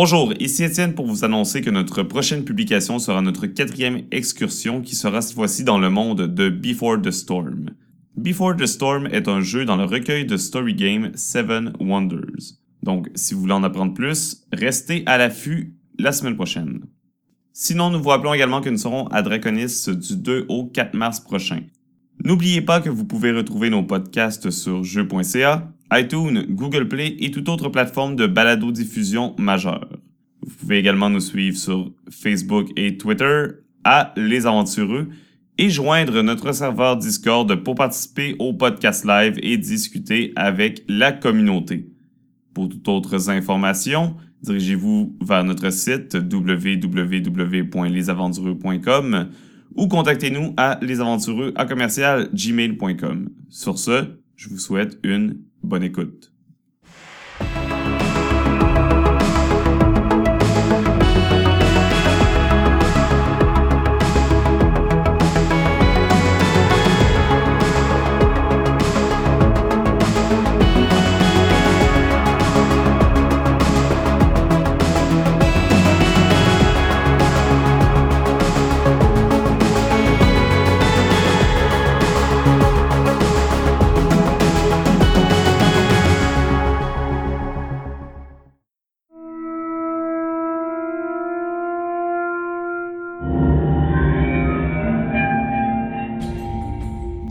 Bonjour, ici Étienne pour vous annoncer que notre prochaine publication sera notre quatrième excursion qui sera cette fois-ci dans le monde de Before the Storm. Before the Storm est un jeu dans le recueil de story game Seven Wonders. Donc, si vous voulez en apprendre plus, restez à l'affût la semaine prochaine. Sinon, nous vous rappelons également que nous serons à Draconis du 2 au 4 mars prochain. N'oubliez pas que vous pouvez retrouver nos podcasts sur jeux.ca, iTunes, Google Play et toute autre plateforme de balado-diffusion majeure. Vous pouvez également nous suivre sur Facebook et Twitter à Les Aventureux et joindre notre serveur Discord pour participer au podcast live et discuter avec la communauté. Pour toutes autres informations, dirigez-vous vers notre site www.lesaventureux.com ou contactez-nous à lesaventureux à commercial gmail.com. Sur ce, je vous souhaite une bonne écoute.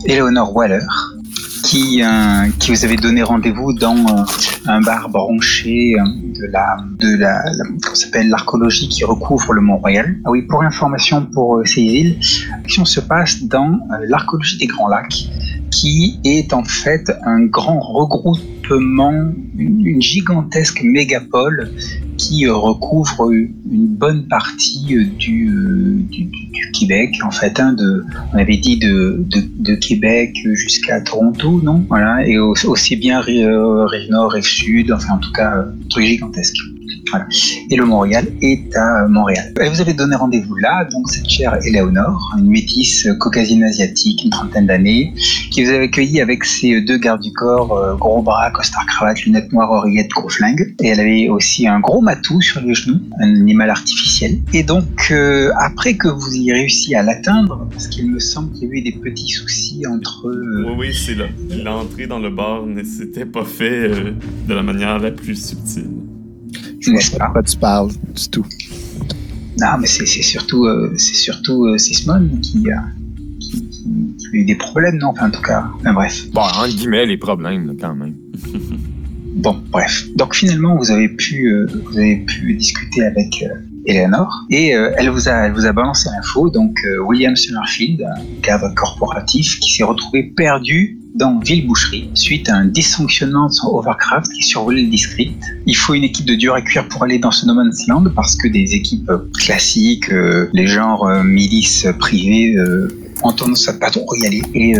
Eleanor Waller, qui, euh, qui vous avait donné rendez-vous dans euh, un bar branché euh, de la de la, s'appelle l'archéologie qui recouvre le Mont-Royal. Ah oui, pour information pour ces îles, l'action se passe dans l'archéologie des Grands Lacs, qui est en fait un grand regroupement, une gigantesque mégapole qui euh, recouvre une bonne partie euh, du, euh, du, Québec, en fait, hein, de, on avait dit de, Québec jusqu'à Toronto, non? Voilà, et aussi bien rive nord, rive sud, enfin en tout cas, un truc gigantesque. Et le Montréal est à Montréal. Et vous avez donné rendez-vous là, donc cette chère Éléonore, une métisse caucasienne asiatique, une trentaine d'années, qui vous avait accueilli avec ses deux gardes du corps, euh, gros bras, costard cravate, lunettes noires, oreillettes, gros flingue. Et elle avait aussi un gros matou sur les genoux, un animal artificiel. Et donc, euh, après que vous ayez réussi à l'atteindre, parce qu'il me semble qu'il y a eu des petits soucis entre... Euh, oui, oui, c'est là. L'entrée dans le bar ne s'était pas fait de la manière la plus subtile. Je vois pas de quoi tu parles du tout. Non, mais c'est surtout, euh, c'est surtout euh, Sismon qui, a eu des problèmes, non? Enfin, en tout cas, enfin, bref. Bon, en guillemets, les problèmes, quand même. bon, bref. Donc, finalement, vous avez pu, euh, vous avez pu discuter avec Eleanor et elle, vous a, elle vous a balancé l'info. Donc, William Summerfield, un cadre corporatif qui s'est retrouvé perdu dans Ville-Boucherie suite à un dysfonctionnement de son Overcraft qui survolait le district. Il faut une équipe de dur à cuire pour aller dans ce No Man's Land parce que des équipes classiques, euh, les genres euh, milices privées, euh, ont tendance à pas trop y aller et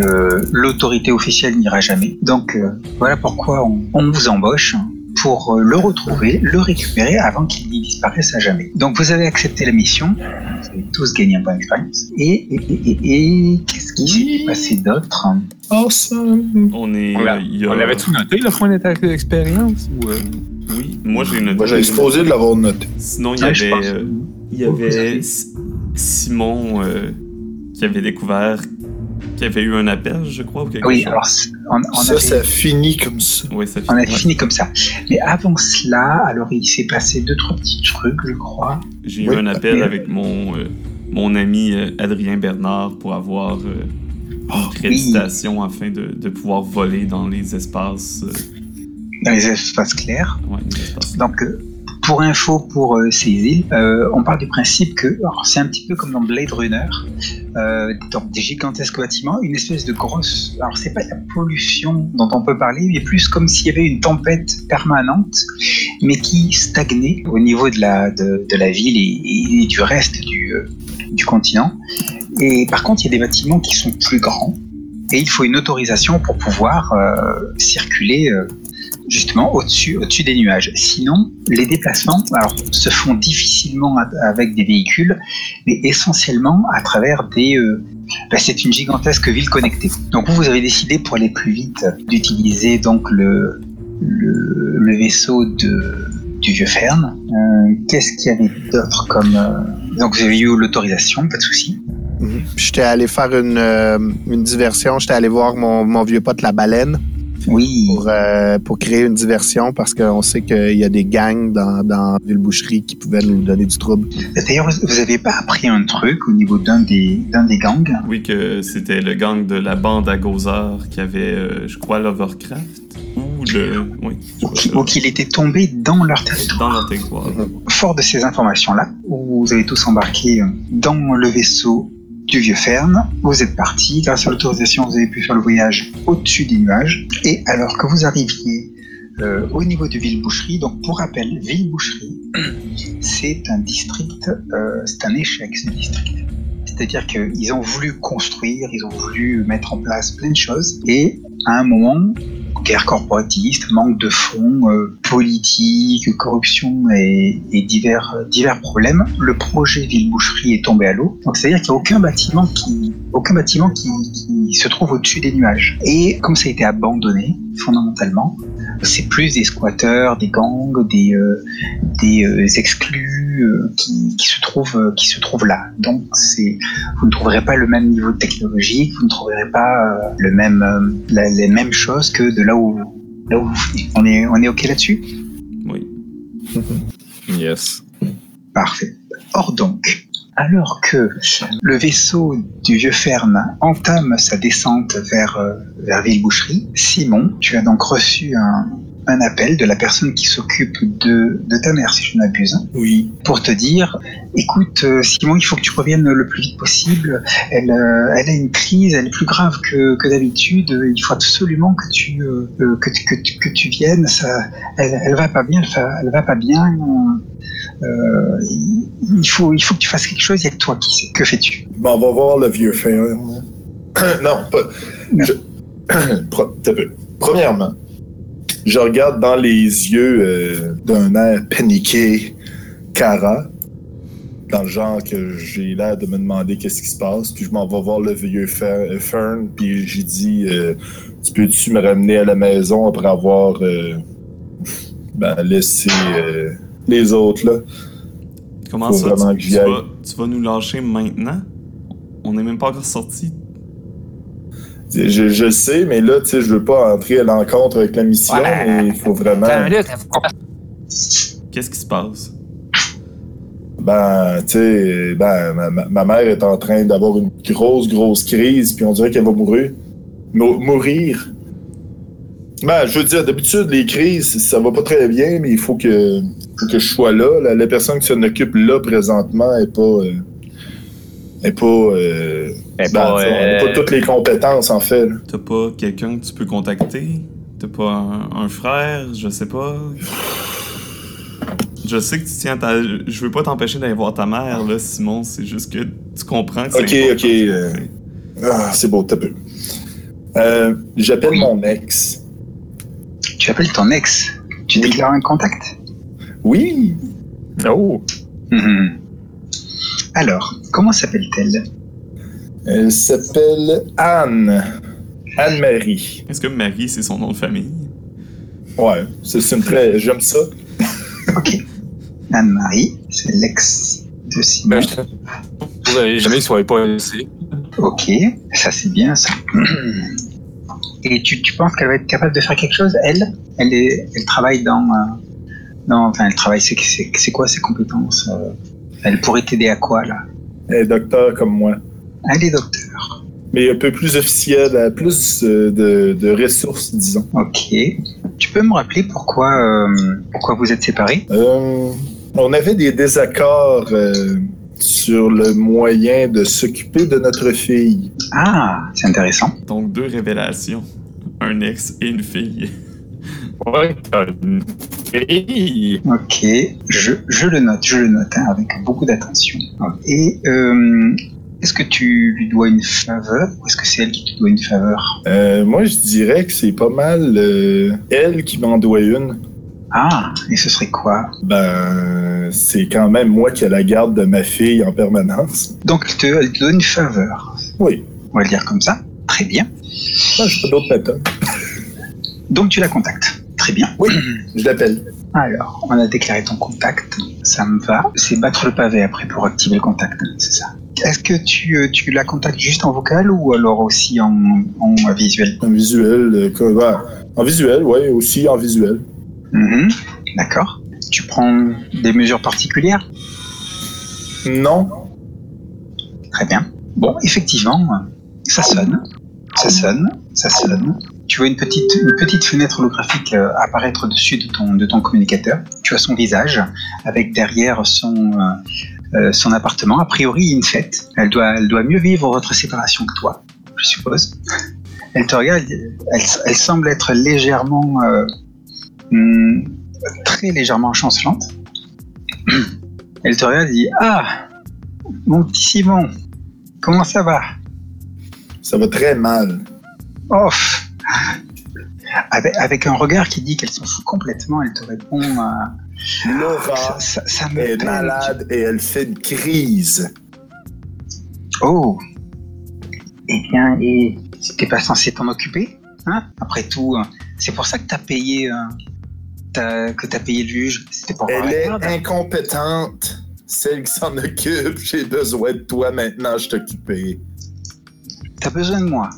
l'autorité officielle n'ira jamais. Donc voilà pourquoi on vous embauche pour euh, le retrouver, le récupérer avant qu'il n'y disparaisse à jamais. Donc vous avez accepté la mission, vous avez tous gagné un point d'expérience. Et, et, et, et qu'est-ce qui s'est passé d'autre? Awesome. On est. On, euh, avait tout noté le point d'expérience ou euh? Oui, moi j'ai noté. Moi j'ai exposé de l'avoir noté. Sinon il y avait, il y avait Simon qui avait découvert qu'il y avait eu un appel, je crois, ou quelque oui, chose. alors on, on ça, ça finit comme ça. Oui, ça finit. On a fini comme ça. Mais avant cela, alors il s'est passé deux trois petits trucs, je crois. J'ai eu un appel avec mon euh, mon ami euh, Adrien Bernard pour avoir euh, oh, une créditation afin de, de, pouvoir voler dans les espaces. dans les espaces clairs. Ouais, les espaces Donc pour info pour euh, ces îles, euh, on part du principe que c'est un petit peu comme dans Blade Runner, euh, des gigantesques bâtiments, une espèce de grosse. Alors c'est pas la pollution dont on peut parler, mais plus comme s'il y avait une tempête permanente, mais qui stagnait au niveau de la ville et, du reste du continent. Et par contre, il y a des bâtiments qui sont plus grands et il faut une autorisation pour pouvoir circuler justement au-dessus au des nuages. Sinon, les déplacements alors, se font difficilement avec des véhicules, mais essentiellement à travers des... Euh, bah, c'est une gigantesque ville connectée. Donc vous, vous avez décidé pour aller plus vite d'utiliser donc le, le, vaisseau de du Vieux Fern. Euh, Qu'est-ce qu'il y avait d'autre comme... euh, Donc vous avez eu l'autorisation, pas de souci. Mhm. J'étais allé faire une, une diversion. J'étais allé voir mon, mon vieux pote la baleine Oui. pour, euh, pour créer une diversion parce qu'on sait qu'il y a des gangs dans, dans Ville-Boucherie qui pouvaient nous donner du trouble. D'ailleurs, vous- vous avez pas appris un truc au niveau d'un des, d'un des gangs? Oui, que c'était le gang de la bande à Gozar qui avait, euh, je crois, Lovecraft. Ou le. Oui, je ou crois qui- ça. ou qu'il était tombé dans leur territoire Dans leur territoire. Fort de ces informations-là, vous avez tous embarqué dans le vaisseau du Vieux Fern. Vous êtes partis. Grâce à l'autorisation, vous avez pu faire le voyage au-dessus des nuages. Et alors que vous arriviez euh, au niveau de Villeboucherie, donc pour rappel, Villeboucherie, c'est un district, euh, c'est un échec ce district. C'est-à-dire qu'ils ont voulu construire, ils ont voulu mettre en place plein de choses, et à un moment, guerre corporatiste, manque de fonds, euh, politique, corruption et, divers, problèmes, le projet Ville-Boucherie est tombé à l'eau. Donc c'est-à-dire qu'il n'y a aucun bâtiment qui se trouve au-dessus des nuages. Et comme ça a été abandonné, fondamentalement, c'est plus des squatteurs, des gangs, des, euh, des euh, exclus euh, qui, qui se trouvent, euh, qui se trouvent là. Donc c'est, vous ne trouverez pas le même niveau technologique, vous ne trouverez pas euh, le même, euh, la- les mêmes choses que de là où, là où vous venez. On est, on est ok là-dessus? Oui. Yes. Parfait. Or donc, alors que le vaisseau du vieux Fern entame sa descente vers, euh, vers Villeboucherie, Simon, tu as donc reçu un, un appel de la personne qui s'occupe de, de ta mère, si je ne m'abuse, Oui. pour te dire, écoute, euh, Simon, il faut que tu reviennes le plus vite possible. Elle, euh, elle a une crise, elle est plus grave que, que d'habitude. Il faut absolument que tu, que, que, que tu viennes. Ça, elle, elle va pas bien. Elle, va- elle va pas bien. Euh, il, faut, il faut que tu fasses quelque chose. Il y a que toi qui sais. Que fais-tu? Bon, on va voir le vieux fer. non, pas. Je... Premièrement, je regarde dans les yeux euh, d'un air paniqué, Cara, dans le genre que j'ai l'air de me demander qu'est-ce qui se passe, puis je m'en vais voir le vieux euh, Fern, puis j'ai dit euh, Tu peux-tu me ramener à la maison après avoir euh, ben, laissé les autres là Comment Faut ça? vraiment Tu, que tu vas, tu vas nous lâcher maintenant? On n'est même pas encore sorti. Je, je sais, mais là, tu sais, je veux pas entrer à l'encontre avec la mission, Ouais. mais il faut vraiment. Qu'est-ce qui se passe? Ben, tu sais, ben, ma, mère est en train d'avoir une grosse, grosse crise, puis on dirait qu'elle va mourir. Mou- mourir? Ben, je veux dire, d'habitude, les crises, ça va pas très bien, mais il faut que, que je sois là. La, la personne qui s'en occupe là, présentement, est pas. euh, est pas. euh, Elle est ben, pas, sais, on a euh, pas toutes les compétences, en fait. T'as pas quelqu'un que tu peux contacter? T'as pas un, un frère? Je sais pas. Je sais que tu tiens ta... Je veux pas t'empêcher d'aller voir ta mère, là, Simon. C'est juste que tu comprends que c'est Ok, important. ok, euh, Ah, c'est beau, t'as peu. Euh, J'appelle Oui. mon ex. Tu appelles ton ex? Tu déclares un contact? Oui. Oh! Mhm. Alors, comment s'appelle-t-elle? Elle s'appelle Anne. Anne-Marie. Est-ce que Marie, c'est son nom de famille? Ouais, c'est c'est une très. J'aime ça. Ok. Anne-Marie, c'est l'ex de Simon. Ben, Vous avez jamais soyez pas ici. Ok, ça c'est bien ça. Et tu, tu penses qu'elle va être capable de faire quelque chose Elle, elle, est, elle travaille dans, euh, dans, enfin, elle travaille. C'est quoi ses compétences euh, Elle pourrait t'aider à quoi là? Elle est docteur comme moi. Elle est docteur. Mais un peu plus officielle, elle a plus euh, de, de ressources, disons. Ok. Tu peux me rappeler pourquoi, euh, pourquoi vous êtes séparés? Euh, on avait des désaccords euh, sur le moyen de s'occuper de notre fille. Ah, c'est intéressant. Donc, deux révélations. Un ex et une fille. Ok, je, je le note, je le note hein, avec beaucoup d'attention. Et euh, est-ce que tu lui dois une faveur ou est-ce que c'est elle qui te doit une faveur? Euh, moi, je dirais que c'est pas mal euh, elle qui m'en doit une. Ah, et ce serait quoi? Ben, c'est quand même moi qui ai la garde de ma fille en permanence. Donc elle te, elle te donne une faveur. Oui. On va le dire comme ça. Très bien. Moi, je pas d'autres méthodes. Donc tu la contactes. Très bien. Oui, je l'appelle. Alors, on a déclaré ton contact, ça me va. C'est battre le pavé après pour activer le contact, c'est ça. Est-ce que tu, euh, tu la contactes juste en vocal ou alors aussi en, en visuel? En visuel, euh, en visuel, ouais, aussi en visuel. Mhm. D'accord. Tu prends des mesures particulières? Non. Très bien. Bon, effectivement, ça sonne, ça sonne, ça sonne. Tu vois une petite, une petite fenêtre holographique euh, apparaître au-dessus de ton, de ton communicateur. Tu as son visage avec derrière son, euh, son appartement. A priori, une fête. Elle doit, elle doit mieux vivre votre séparation que toi, je suppose. Elle te regarde, elle, elle semble être légèrement, euh, hmm, très légèrement chancelante. Elle te regarde et dit Ah, mon petit Simon, comment ça va? Ça va très mal. Oh avec, avec, un regard qui dit qu'elle s'en fout complètement, elle te répond euh, Laura ça, ça, me est malade et elle fait une crise. Oh Eh bien, et t'es pas censé t'en occuper hein? Après tout, c'est pour ça que t'as payé, euh, que t'as payé le juge. C'était pour Elle est incompétente. Celle qui s'en occupe, j'ai besoin de toi maintenant, je t'occuper. T'as besoin de moi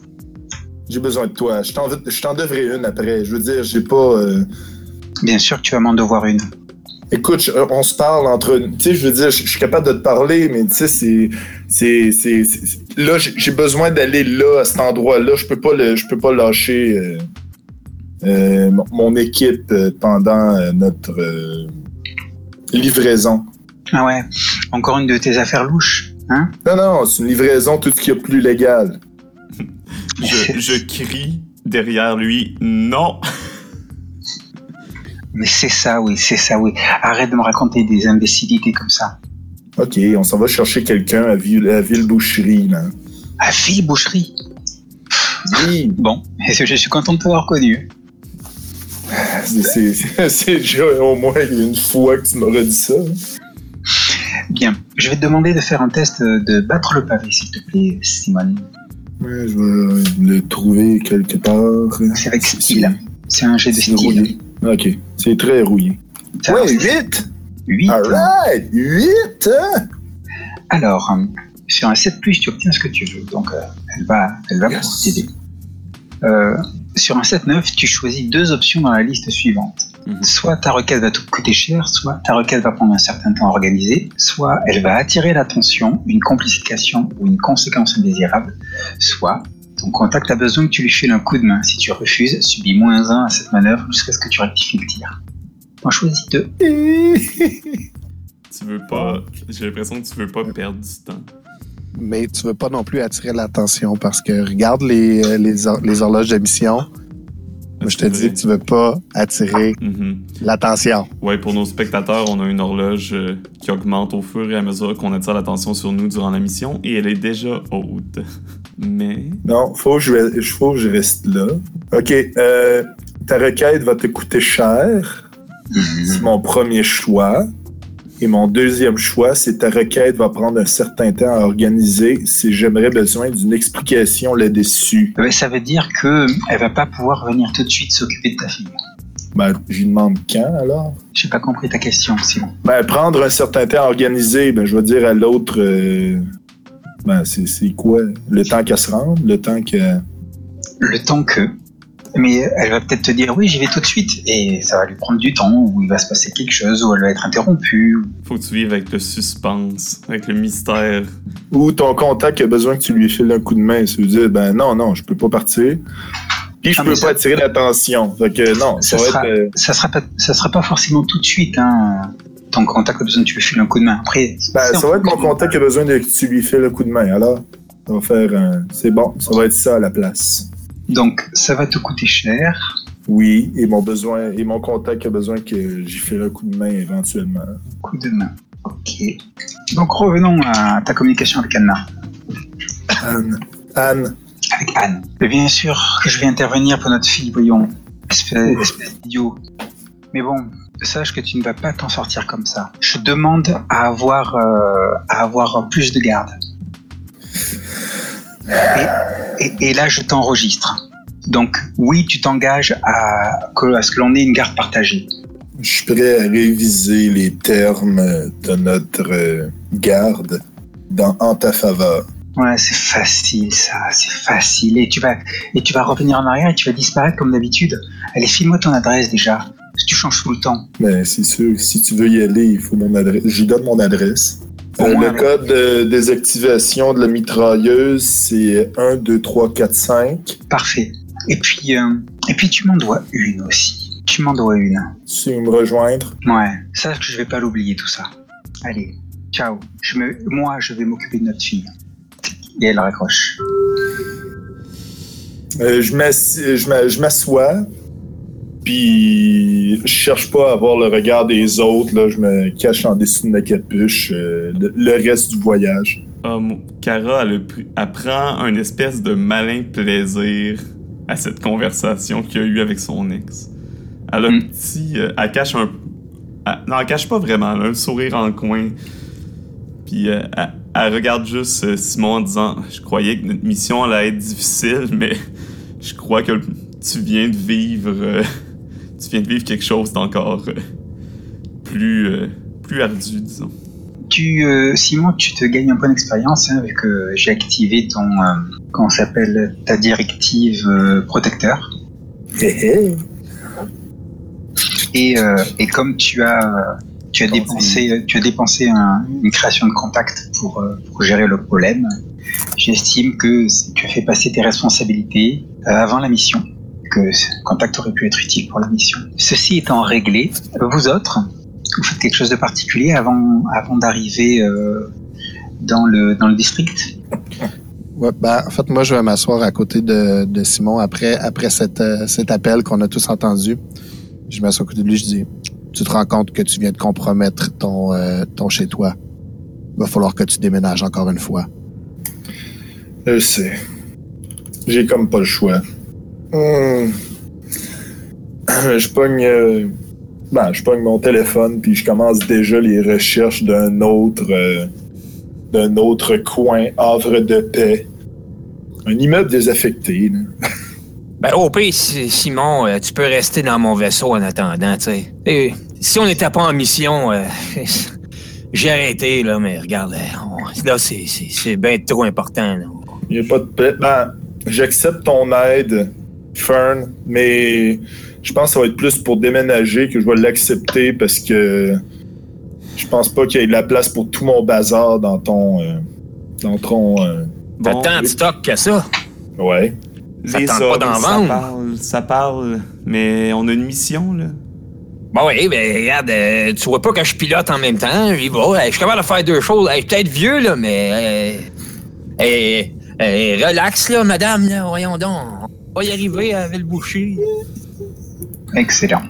J'ai besoin de toi. Je t'en devrais une après. Je veux dire, j'ai pas. Euh, Bien sûr que tu vas m'en devoir une. Écoute, on se parle entre. Tu sais, je veux dire, je suis capable de te parler, mais tu sais, c'est. c'est, Là, j'ai besoin d'aller là, à cet endroit-là. Je peux pas le, je peux pas lâcher euh, euh, mon équipe pendant notre livraison. Ah ouais, encore une de tes affaires louches, hein? Non, non, c'est une livraison, tout ce qui est plus légal. Je, je crie derrière lui, non Mais c'est ça, oui, c'est ça, oui. Arrête de me raconter des imbécilités comme ça. Ok, on s'en va chercher quelqu'un à, Ville, à Villeboucherie, là. À Villeboucherie Oui. Bon, je suis content de t'avoir connu. C'est déjà au moins une fois que tu m'aurais dit ça. Bien, je vais te demander de faire un test de battre le pavé, s'il te plaît, Simone. Ouais, je vais le trouver quelque part. C'est avec style. C'est un jet de style. Rouillé. Ok, c'est très rouillé. ouais, 8 8 Alright, 8 hein? Alors, sur un 7, tu obtiens ce que tu veux. Donc, euh, elle va, elle va t'aider. Euh, sur un 7-9, tu choisis deux options dans la liste suivante. Mhm. Soit ta requête va te coûter cher, soit ta requête va prendre un certain temps à organiser, soit elle va attirer l'attention, une complication ou une conséquence indésirable, soit ton contact a besoin que tu lui files un coup de main. Si tu refuses, subis moins 1 à cette manœuvre jusqu'à ce que tu rectifies le tir. On choisit deux. tu veux pas. J'ai l'impression que tu veux pas perdre du temps. Mais tu veux pas non plus attirer l'attention parce que regarde les, euh, les, les horloges d'émission je te dis que tu veux pas attirer mm-hmm. l'attention. Oui, pour nos spectateurs, on a une horloge euh, qui augmente au fur et à mesure qu'on attire l'attention sur nous durant la mission et elle est déjà haute. Mais. Non, faut que je, faut que je reste là. OK. Euh, ta requête va te coûter cher. Mm-hmm. C'est mon premier choix. Et mon deuxième choix, c'est ta requête va prendre un certain temps à organiser si j'aimerais besoin d'une explication là-dessus. ça veut dire qu'elle va pas pouvoir venir tout de suite s'occuper de ta fille. Ben, j'y demande quand alors? J'ai pas compris ta question, Simon. Ben, prendre un certain temps à organiser, ben, je vais dire à l'autre, euh, ben, c'est quoi? Le temps qu'elle se rende? Le temps que. Le temps que mais elle va peut-être te dire oui, j'y vais tout de suite, et ça va lui prendre du temps, ou il va se passer quelque chose, ou elle va être interrompue. Faut que tu vives avec le suspense, avec le mystère. Ou ton contact a besoin que tu lui files un coup de main, ça veut dire ben non, non, je peux pas partir. Puis je peux pas attirer l'attention. Fait que non, ça, sera, être, euh, ça sera pas, ça sera pas forcément tout de suite, hein. Ton contact a besoin que tu lui files un coup de main. Après, ben, ça va être mon contact qui a besoin que tu lui files un coup de main. Alors, on va faire un. C'est bon, ça va être ça à la place. Donc, ça va te coûter cher. Oui, et mon besoin et mon contact a besoin que j'y fasse un coup de main éventuellement. Coup de main. Ok. Donc revenons à ta communication avec Anna. Anne. Anne. Avec Anne. bien sûr que je vais intervenir pour notre fille, voyons. Espèce, d'idiot. Mais bon, sache que tu ne vas pas t'en sortir comme ça. Je demande à avoir, euh, à avoir plus de garde. Et, là, je t'enregistre. Donc, oui, tu t'engages à, à, ce que l'on ait une garde partagée. Je suis prêt à réviser les termes de notre garde dans, en ta faveur. Ouais, c'est facile ça, c'est facile. Et tu vas et tu vas revenir en arrière et tu vas disparaître comme d'habitude. Allez, file-moi ton adresse déjà. Tu changes tout le temps. Mais c'est sûr, si tu veux y aller, il faut mon adresse. Je donne mon adresse. Le code de désactivation de la mitrailleuse, c'est 1, 2, 3, 4, 5. Parfait. Et puis, euh, et puis tu m'en dois une aussi. Tu m'en dois une. Tu veux me rejoindre? Ouais, ça, je vais pas l'oublier tout ça. Allez, ciao. Je me, moi, je vais m'occuper de notre fille. Et elle raccroche. Euh, je m'assois, puis je cherche pas à voir le regard des autres. Là, je me cache en dessous de ma capuche euh, le, reste du voyage. Um, Cara, elle, prend un espèce de malin plaisir à cette conversation qu'il a eue avec son ex. Elle a un hmm. petit. Euh, elle cache un. non, elle cache pas vraiment, elle a un sourire en coin. Puis elle, elle, regarde juste Simon en disant Je croyais que notre mission allait être difficile, mais je crois que tu viens de vivre tu viens de vivre quelque chose d'encore euh, plus, euh, plus ardu, disons. Tu, euh, Simon, tu te gagnes un point d'expérience hein, vu que j'ai activé ton, comment s'appelle, ta directive protecteur. et, et comme tu as, tu as dépensé, tu as dépensé une création de contact pour, pour gérer le problème, j'estime que tu as fait passer tes responsabilités avant la mission que contact aurait pu être utile pour la mission. Ceci étant réglé, vous autres, vous faites quelque chose de particulier avant, avant d'arriver euh, dans, le, dans le district? Ouais, ben, en fait, moi, je vais m'asseoir à côté de, de, Simon après, après cet, euh, cet appel qu'on a tous entendu. Je m'assois à côté de lui, je dis Tu te rends compte que tu viens de compromettre ton, euh, ton chez-toi. Il va falloir que tu déménages encore une fois. Je sais. J'ai comme pas le choix. Hmm. Je pogne. Euh, ben, je pogne mon téléphone, puis je commence déjà les recherches d'un autre. Euh, d'un autre coin, havre de paix. Un immeuble désaffecté, Ben, au pire, Simon, euh, tu peux rester dans mon vaisseau en attendant, tu sais. Si on n'était pas en mission, j'ai arrêté, là, mais regarde, là, c'est bien trop important. Il n'y a pas de paix. Ben, j'accepte ton aide Fern, mais je pense que ça va être plus pour déménager que je vais l'accepter parce que je pense pas qu'il y ait de la place pour tout mon bazar dans ton. Euh, dans ton. Euh, T'as tant de stock que ça? Ouais. Ça Les pas d'en vendre? Ça parle, ça parle, mais on a une mission, là. Bon, oui, ben, regarde, euh, tu vois pas que je pilote en même temps. Je suis capable de faire deux choses. Je suis peut-être vieux, là, mais. relax, là, madame, là, voyons donc va y arriver avec le boucher. Excellent.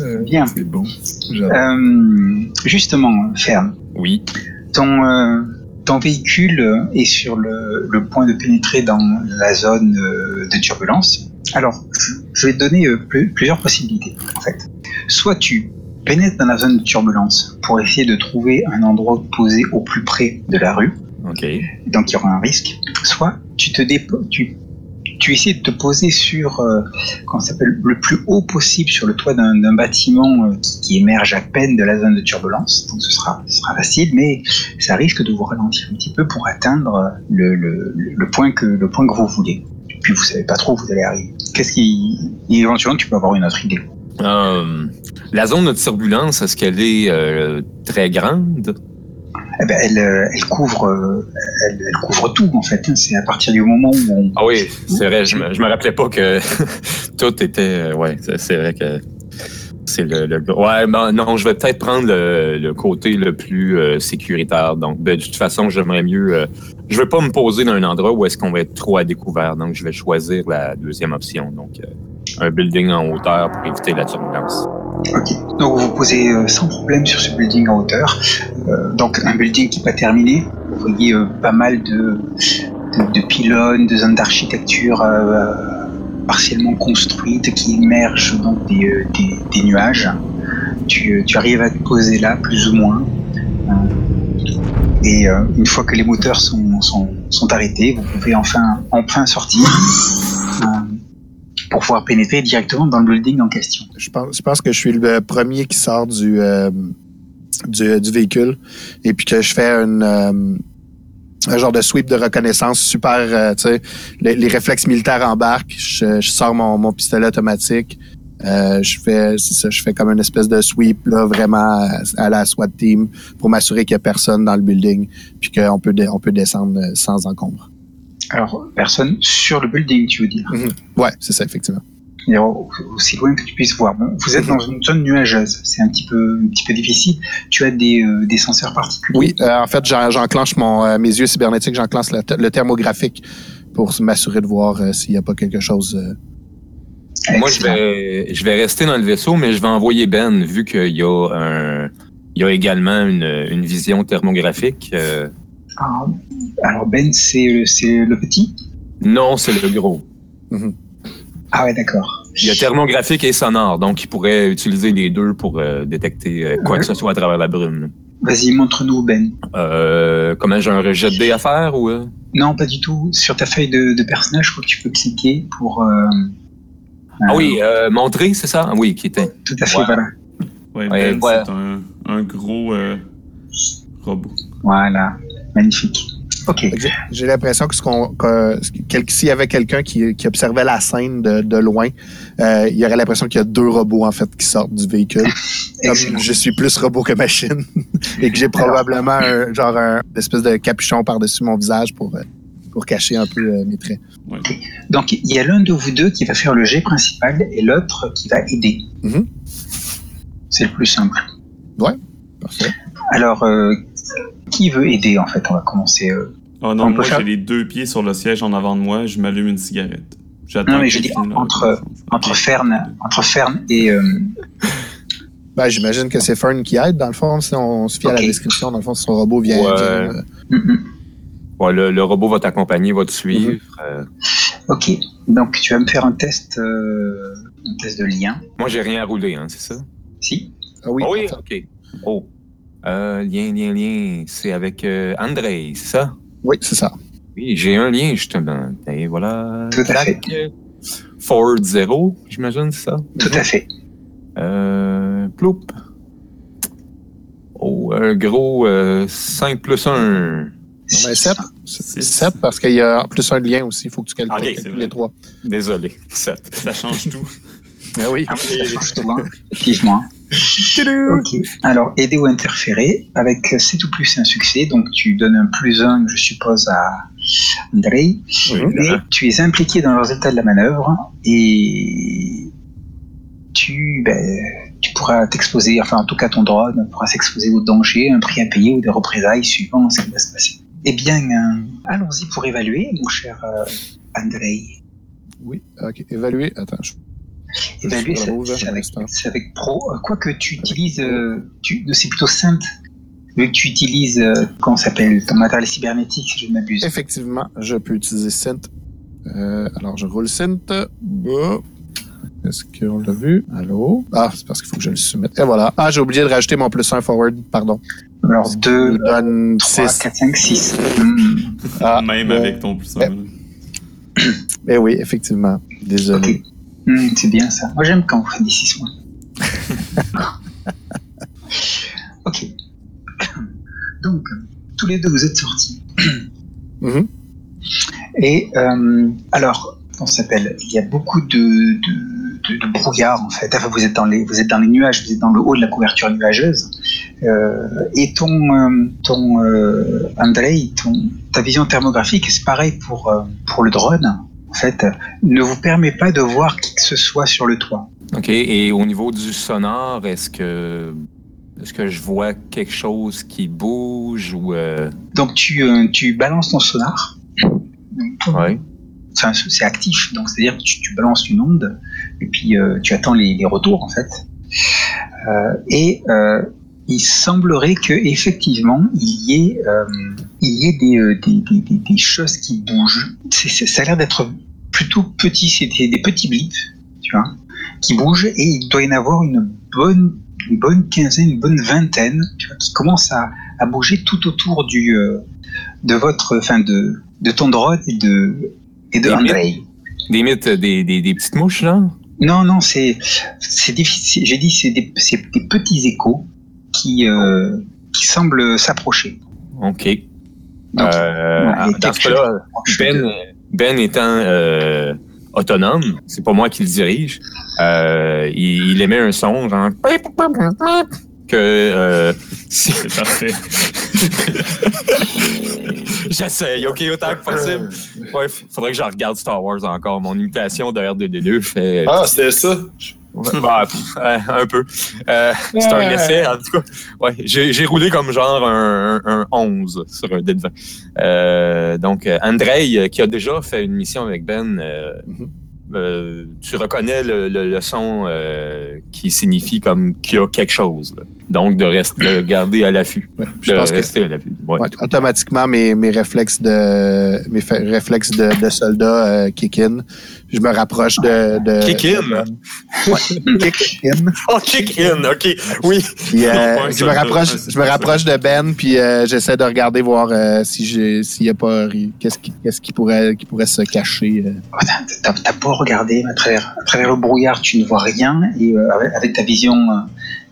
Euh, Bien. C'est bon. Euh, justement, Fern. Oui. Ton, euh, ton véhicule est sur le, le, point de pénétrer dans la zone de turbulence. Alors, je vais te donner plusieurs possibilités, en fait. Soit tu pénètres dans la zone de turbulence pour essayer de trouver un endroit posé au plus près de la rue. Ok. Donc il y aura un risque. Soit tu te tu tu essaies de te poser sur, euh, s'appelle, le plus haut possible sur le toit d'un bâtiment euh, qui, émerge à peine de la zone de turbulence. Donc ce sera, ce sera facile, mais ça risque de vous ralentir un petit peu pour atteindre le, point, que, le point que vous voulez. Puis vous savez pas trop où vous allez arriver. Qu'est-ce qui, éventuellement, tu peux avoir une autre idée? Euh, la zone de turbulence, est-ce qu'elle est très grande? Eh ben, elle, euh, euh, elle, couvre tout en fait. Hein. C'est à partir du moment où on... Ah oui, c'est vrai. Je me, me rappelais pas que tout était. Euh, ouais, c'est vrai que c'est le, le, Ouais, ben, non, je vais peut-être prendre le, côté le plus sécuritaire. Donc, ben, de toute façon, j'aimerais mieux. je vais pas me poser dans un endroit où est-ce qu'on va être trop à découvert. Donc, je vais choisir la deuxième option. Donc, un building en hauteur pour éviter la turbulence. Ok, donc vous posez euh, sans problème sur ce building en hauteur. Euh, donc un building qui n'est pas terminé. Vous voyez euh, pas mal de, de, pylônes, de zones d'architecture partiellement construites qui émergent donc des, nuages. Tu, arrives à te poser là, plus ou moins. et une fois que les moteurs sont, sont, sont, arrêtés, vous pouvez enfin, enfin sortir pour pouvoir pénétrer directement dans le building en question. Je pense, je pense que je suis le premier qui sort du, euh, du, du, véhicule et puis que je fais une, euh, un genre de sweep de reconnaissance super, euh, tu sais, les, réflexes militaires embarquent, je, je sors mon, mon pistolet automatique, euh, je fais ça, je fais comme une espèce de sweep là, vraiment à, la SWAT team pour m'assurer qu'il n'y a personne dans le building puis qu'on peut on peut descendre sans encombre. Alors personne sur le building, tu veux dire mm Ouais, c'est ça effectivement. Et aussi loin que tu puisses voir. Bon, vous êtes dans une zone nuageuse, c'est un petit peu un petit peu difficile. Tu as des, euh, des senseurs particuliers Oui, euh, en fait, j'enclenche mon mes yeux cybernétiques, j'enclenche le, le, thermographique pour m'assurer de voir s'il n'y a pas quelque chose moi, je vais, je vais rester dans le vaisseau, mais je vais envoyer Ben, vu qu'il y a un, il y a également une, une vision thermographique. Euh. Ah, alors Ben, c'est c'est le petit? Non, c'est le gros. Mhm. Ah ouais, d'accord. Il y a thermographique et sonore, donc il pourrait utiliser les deux pour euh, détecter euh, quoi que ce soit à travers la brume. Vas-y, montre-nous Ben. Euh, comment j'ai un rejet de dés à faire ou Non, pas du tout. Sur ta feuille de, de personnage, je crois que tu peux cliquer pour ah oui, euh, montrer, c'est ça? Oui, qui était. Tout à fait, voilà. Oui, ben, c'est un, un, gros euh, robot. Voilà, magnifique. OK. J'ai l'impression que, ce qu'on, que s'il y avait quelqu'un qui, qui, observait la scène de, de loin, euh, il y aurait l'impression qu'il y a deux robots en fait qui sortent du véhicule. Comme je suis plus robot que machine et que j'ai probablement un, genre un espèce de capuchon par-dessus mon visage pour euh, pour cacher un peu euh, mes traits. Donc, il y a l'un de vous deux qui va faire le jet principal et l'autre qui va aider. Mm-hmm. C'est le plus simple. Ouais, parfait. Alors, euh, qui veut aider en fait? On va commencer. Euh, oh non, moi j'ai les deux pieds sur le siège en avant de moi, je m'allume une cigarette. J'attends. Non, mais je dis entre, entre, Fern, entre Fern et. Ben, j'imagine que c'est Fern qui aide, dans le fond, si on, se fie à la description, dans le fond, son robot vient. Mm-hmm le, robot va t'accompagner, va te suivre. Mhm. Euh. Ok, donc tu vas me faire un test, euh, un test de lien. Moi, j'ai rien à rouler, hein, c'est ça? Si. Ah oui, ah oui ok. Oh. Euh, lien, lien, lien. C'est avec André, c'est ça? Oui, c'est ça. Oui, j'ai un lien, justement. Et voilà. Tout à fait. Forward 0, j'imagine, c'est ça? Tout à fait. Euh, ploup. Oh, un gros 5 plus 1. 7. 7 parce qu'il y a plus un lien aussi. Il faut que tu calcules, les trois. Désolé. 7. Ça change tout. Ben oui. Ah, ça change tout, hein. effectivement. Ok. Alors, aider ou interférer. Avec 7 ou plus, un succès. Donc, tu donnes un plus 1, je suppose, à Andrei. Oui, et tu es impliqué dans leurs états de la manœuvre. Et tu, ben, tu pourras t'exposer, enfin, en tout cas, ton drone pourra s'exposer au danger, un prix à payer ou des représailles suivant ce qui va se passer. Eh bien, euh, allons-y pour évaluer, mon cher euh, Andrei. Oui, ok. Évaluer, attends. Je... Évaluer, c'est avec, avec, Pro. Euh, quoi que tu utilises, tu, c'est plutôt simple. Vu que tu utilises, comment s'appelle, ton matériel cybernétique, si je ne m'abuse. Effectivement, je peux utiliser Synth. alors, je roule Synth. Est-ce qu'on l'a vu? Allô? Ah, c'est parce qu'il faut que je le soumette. Et voilà. Ah, j'ai oublié de rajouter mon plus 1 forward, pardon. Alors 2, 3, 4, 5, 6. Même avec ton plus 1. Eh oui, effectivement. Désolé. Hmm, c'est bien ça. Moi, j'aime quand on fait des 6 mois. ok. Donc, tous les deux, vous êtes sortis. Mm-hmm. Et euh, alors, on s'appelle? Il y a beaucoup de, de, brouillard en fait. Enfin, vous êtes dans les vous êtes dans les nuages, vous êtes dans le haut de la couverture nuageuse. Euh, et ton euh, ton euh, Andrei, ton ta vision thermographique, c'est pareil pour pour le drone? En fait, ne vous permet pas de voir qui que ce soit sur le toit. Ok. Et au niveau du sonore, est-ce que est-ce que je vois quelque chose qui bouge ou Donc tu tu balances ton sonar. Ouais c'est actif, donc c'est-à-dire que tu, balances une onde et puis euh, tu attends les, retours en fait. Euh, et euh, il semblerait que effectivement il y ait, il y ait des, des, choses qui bougent. ça a l'air d'être plutôt petit, c'est des, petits blips, tu vois, qui bougent et il doit y en avoir une bonne une bonne quinzaine, une bonne vingtaine, tu vois, qui commencent à, à bouger tout autour du de votre, enfin de de ton drone et de et de Andrei. Des mythes, des, des, des petites mouches, là? Non, non, c'est c'est difficile. J'ai dit c'est des, des, petits échos qui euh, qui semblent s'approcher. Ok. Donc, euh, dans ce cas-là, Ben, ben étant euh, autonome, c'est pas moi qui le dirige. Euh, il, il, émet un son genre que euh, c'est parfait. J'essaye, ok, autant que possible. Ouais, faudrait que je regarde Star Wars encore. Mon imitation de R2D2 fait. Ah, c'était ça? Bah, un peu. Euh, c'est un essai, en tout cas. Ouais, j'ai roulé comme genre un, un, 11 sur un dé de 20. Euh, donc, Andrei, qui a déjà fait une mission avec Ben, euh, mm-hmm. Euh, tu reconnais le, le, son euh, qui signifie comme qu'il y a quelque chose. Donc, de rester garder à l'affût. je pense rester à l'affût. automatiquement, mes, mes réflexes de mes réflexes de, de soldat euh, kick in. Je me rapproche de. de kick in? kick in. Oh, kick in, OK. Oui. je, me rapproche, je me rapproche de Ben, puis j'essaie de regarder, voir si s'il n'y a pas. Qu'est-ce qui, qu'est-ce qui, pourrait, qui pourrait se cacher. Oh, t'as pas regarder à travers, à travers le brouillard, tu ne vois rien, et euh, avec ta vision, euh,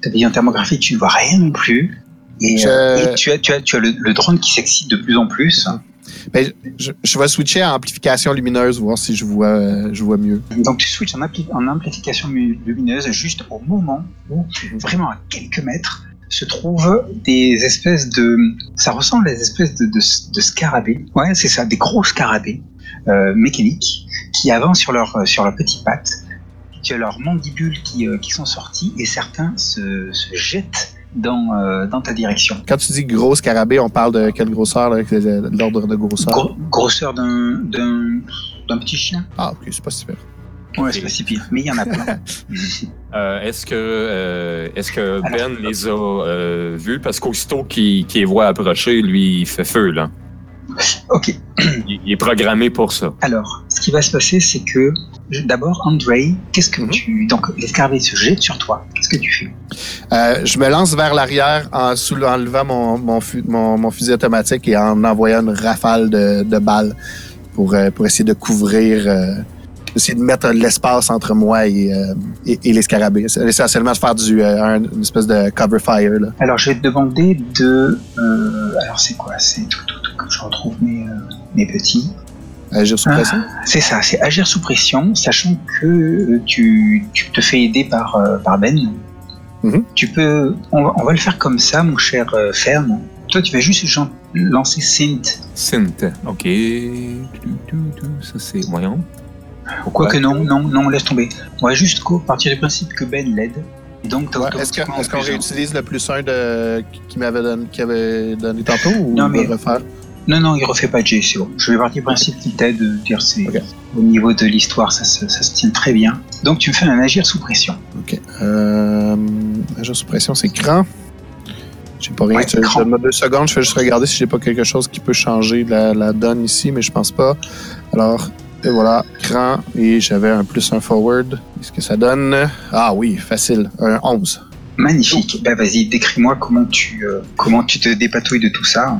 ta vision thermographique, tu ne vois rien non plus. Et, euh, tu as, tu as, tu as le, drone qui s'excite de plus en plus. Ben, je, vais switcher à amplification lumineuse, voir si je vois, je vois mieux. Donc tu switches en, amplification lumineuse juste au moment où, vraiment à quelques mètres, se trouvent des espèces de... Ça ressemble à des espèces de, scarabées. Ouais, c'est ça, des gros scarabées euh, mécaniques qui avancent sur leurs euh, sur leurs petites pattes. Tu as leurs mandibules qui, euh, qui sont sortis et certains se jettent dans, dans ta direction. Quand tu dis gros scarabée, on parle de quelle grosseur, l'ordre de grosseur? Grosseur d'un petit chien. Ah, ok, c'est pas super. Ouais, c'est pas si pire, mais il y en a plein. euh, est-ce que, euh, est-ce que Ben les a euh, vus? Parce qu'aussitôt qu'il qu les voit approcher, lui, il fait feu, là. Ok. Il, est programmé pour ça. Alors, ce qui va se passer, c'est que d'abord, André, qu'est-ce que mhm. tu. Donc, l'escargot se jette sur toi. Qu'est-ce que tu fais? Euh, Je me lance vers l'arrière en, en levant mon, mon, mon, mon, fusil automatique et en envoyant une rafale de, de balles pour, euh, pour essayer de couvrir. Euh, essayer de mettre l'espace entre moi et, euh, et, et, les scarabées. Essentiellement, de faire du, euh, une espèce de cover fire. Là. Alors, je vais te demander de. Euh, alors, c'est quoi? C'est tout, tout, que je retrouve mes, euh, mes petits. Agir sous pression ah, C'est ça, c'est agir sous pression, sachant que euh, tu, tu te fais aider par, par Ben. Mm-hmm. Tu peux. On va, on va, le faire comme ça, mon cher Fern. Toi, tu vas juste lancer Synth. Synth, ok. Ça, c'est. Voyons. Quoi que non, non, non, laisse tomber. On va juste partir du principe que Ben l'aide. donc, est-ce qu'on réutilise le plus 1 de, qui m'avait donné, qui avait donné tantôt ou non, mais, refaire? Non, non, il refait pas de J, c'est bon. Je vais partir du principe qu'il t'aide. Dire c'est au niveau de l'histoire, ça, ça, se tient très bien. Donc tu me fais un agir sous pression. Ok. Euh, agir sous pression, c'est grand. J'ai pas rien. Ouais, tu, donne deux secondes, je vais juste regarder si j'ai pas quelque chose qui peut changer la, la donne ici, mais je pense pas. Alors, et voilà, cran. Et j'avais un plus un forward. Qu'est-ce que ça donne? Ah oui, facile. Un 11. Magnifique. Ben vas-y, décris-moi comment tu euh, comment tu te dépatouilles de tout ça.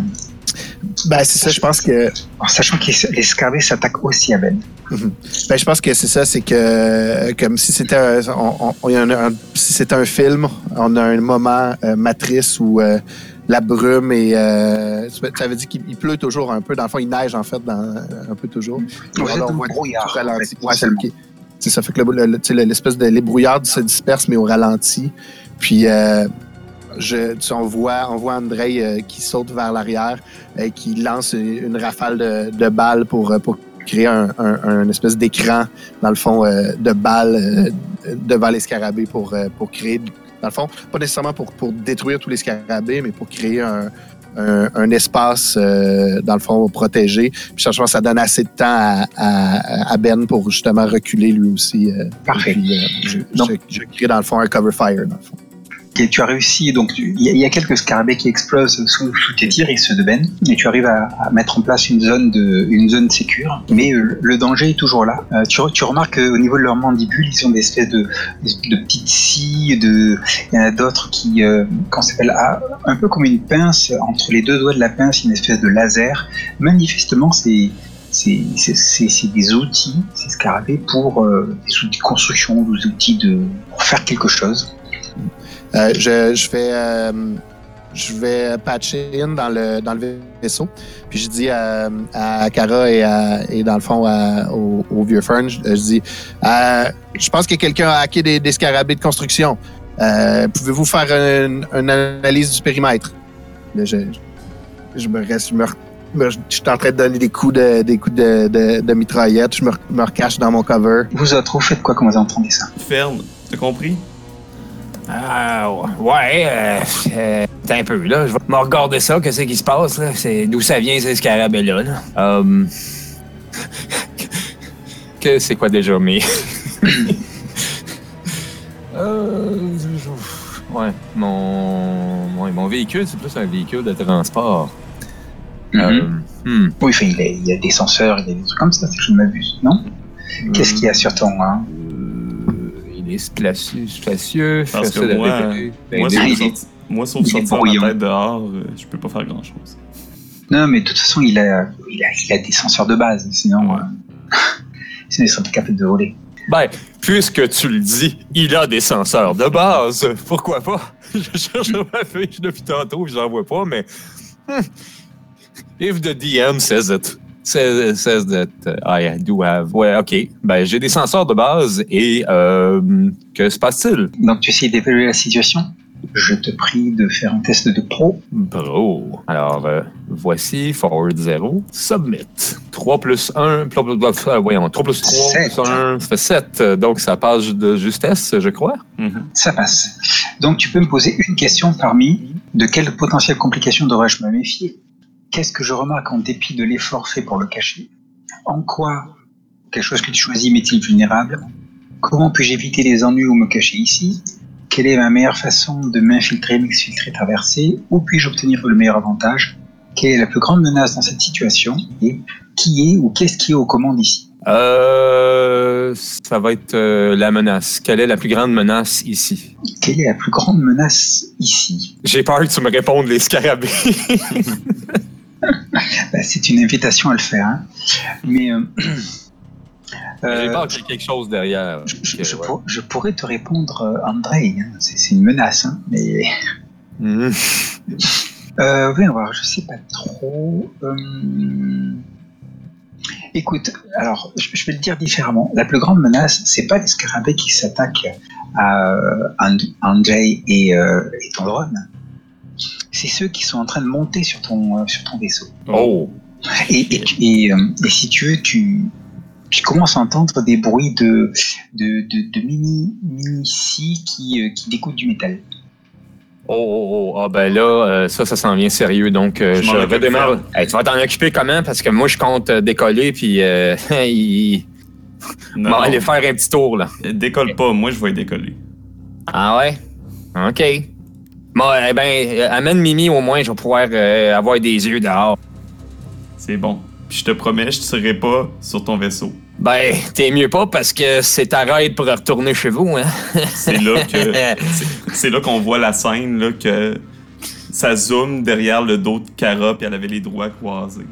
Ben c'est ça, je pense que. En sachant que les scarabées s'attaquent aussi à Ben. Mhm. Ben je pense que c'est ça, c'est que comme si c'était un, si c'était un film, on a un moment euh, matrice où euh, la brume et euh, ça veut dire qu'il pleut toujours un peu. Dans le fond, il neige en fait dans, un peu toujours. Ouais, Alors, on voit brouillard. c'est ça fait que l'espèce de les brouillards se dispersent mais au ralenti. Puis euh, je, tu, on voit, on voit André euh, qui saute vers l'arrière et qui lance une, rafale de, de, balles pour, pour créer un, un, espèce d'écran dans le fond de balles devant les scarabées pour, pour créer dans le fond, pas nécessairement pour, pour détruire tous les scarabées, mais pour créer un, un, espace, euh, dans le fond, protégé. Puis, je pense que ça donne assez de temps à, à, à Ben pour justement reculer lui aussi. Euh, Parfait. Puis, euh, je, je, je, crée, dans le fond, un cover fire, dans le fond tu as réussi, donc il y, a quelques scarabées qui explosent sous, tes tirs, et ceux de Ben, et tu arrives à, mettre en place une zone de une zone sécure, mais euh, le danger est toujours là. Euh, tu, remarques qu'au niveau de leurs mandibules, ils ont des espèces de, de, petites scies, de, il y en a d'autres qui, euh, s'appelle, ah, un peu comme une pince, entre les deux doigts de la pince, une espèce de laser. Manifestement, c'est c'est des outils, ces scarabées, pour euh, des outils de construction, des outils de, pour faire quelque chose. Euh, je, je, fais, euh, je vais patcher in dans le, dans le vaisseau. Puis je dis à, à Kara et, à, et dans le fond au, au, vieux Fern, je, dis Je pense que quelqu'un a hacké des, des, scarabées de construction. Pouvez-vous faire une, une, analyse du périmètre? je, je me reste, je me je suis en train de donner des coups de, des coups de, de, de mitraillette. Je me, me, recache dans mon cover. Vous autres, vous faites quoi quand vous entendez ça? Fern, t'as compris? Ah, ouais, euh, euh, t'as un peu, là. Je vais me regarder ça, qu'est-ce qui se passe, là. C'est d'où ça vient, ces scarabées-là, là. Um... que c'est quoi déjà, mais? euh, ouais, mon. Ouais, mon véhicule, c'est plus un véhicule de transport. Mhm. Euh, hmm. Oui, il, il, y a des senseurs, il y a des trucs comme ça, si je ne m'abuse, non? Qu'est-ce qu'il y a sur ton. Hein? Euh, est spacieux, spacieux Parce que moi, moi, moi, sauf sortir tête dehors, euh, je peux pas faire grand-chose. Non, mais de toute façon, il a, il a, il a des senseurs de base, sinon, ouais. sinon il serait pas capable de voler. Ben, puisque tu le dis, il a des senseurs de base. Pourquoi pas? Je cherche ma fiche depuis tantôt, je n'en vois pas, mais... Hmm. If the DM says it, says, says that uh, I do have. Ouais, ok. Ben, j'ai des senseurs de base et euh, que se passe-t-il? Donc, tu essayes d'évaluer la situation? Je te prie de faire un test de pro. Pro. Alors, euh, voici forward 0, submit. 3 plus 1, euh, voyons, 3 plus 3 7. plus 1, ça fait 7. Donc, ça passe de justesse, je crois. Mm -hmm. Ça passe. Donc, tu peux me poser une question parmi de quelles potentielles complications devrais-je me méfier? Qu'est-ce que je remarque en dépit de l'effort fait pour le cacher? En quoi quelque chose que tu choisis m'est-il vulnérable? Comment puis-je éviter les ennuis ou me cacher ici? Quelle est ma meilleure façon de m'infiltrer, m'exfiltrer, traverser? Où puis-je obtenir le meilleur avantage? Quelle est la plus grande menace dans cette situation? Et qui est ou qu'est-ce qui est aux commandes ici? Euh, ça va être euh, la menace. Quelle est la plus grande menace ici? Quelle est la plus grande menace ici? J'ai peur que tu me répondes les scarabées. Bah, c'est une invitation à le faire. Hein. Mais. Euh, qu'il y ait quelque chose derrière. Je, je, ouais. pour, je pourrais te répondre, euh, André. Hein. C'est une menace, hein, mais. Mmh. euh, voir, je sais pas trop. Euh... Écoute, alors je vais le dire différemment. La plus grande menace, c'est pas les scarabées qui s'attaquent à André et, euh, et ton drone c'est ceux qui sont en train de monter sur ton, euh, sur ton vaisseau. Oh. Et, et, et, euh, et, si tu veux, tu, tu commences à entendre des bruits de, de, de, de mini, mini scies qui, euh, qui découpent du métal. Oh, oh, oh, ah ben là, euh, ça, ça s'en vient sérieux. Donc, euh, je, je redémarre. Hey, tu vas t'en occuper comment? Parce que moi, je compte décoller, puis euh, il... on va aller faire un petit tour, là. Décolle pas, moi, je vais décoller. Ah ouais? OK. Bon, eh ben, amène Mimi au moins, je vais pouvoir euh, avoir des yeux dehors. C'est bon. Puis je te promets, je ne serai pas sur ton vaisseau. Ben, t'es mieux pas parce que c'est ta raide pour retourner chez vous, hein? c'est là que. C'est là qu'on voit la scène, là, que ça zoome derrière le dos de Cara, puis elle avait les doigts croisés.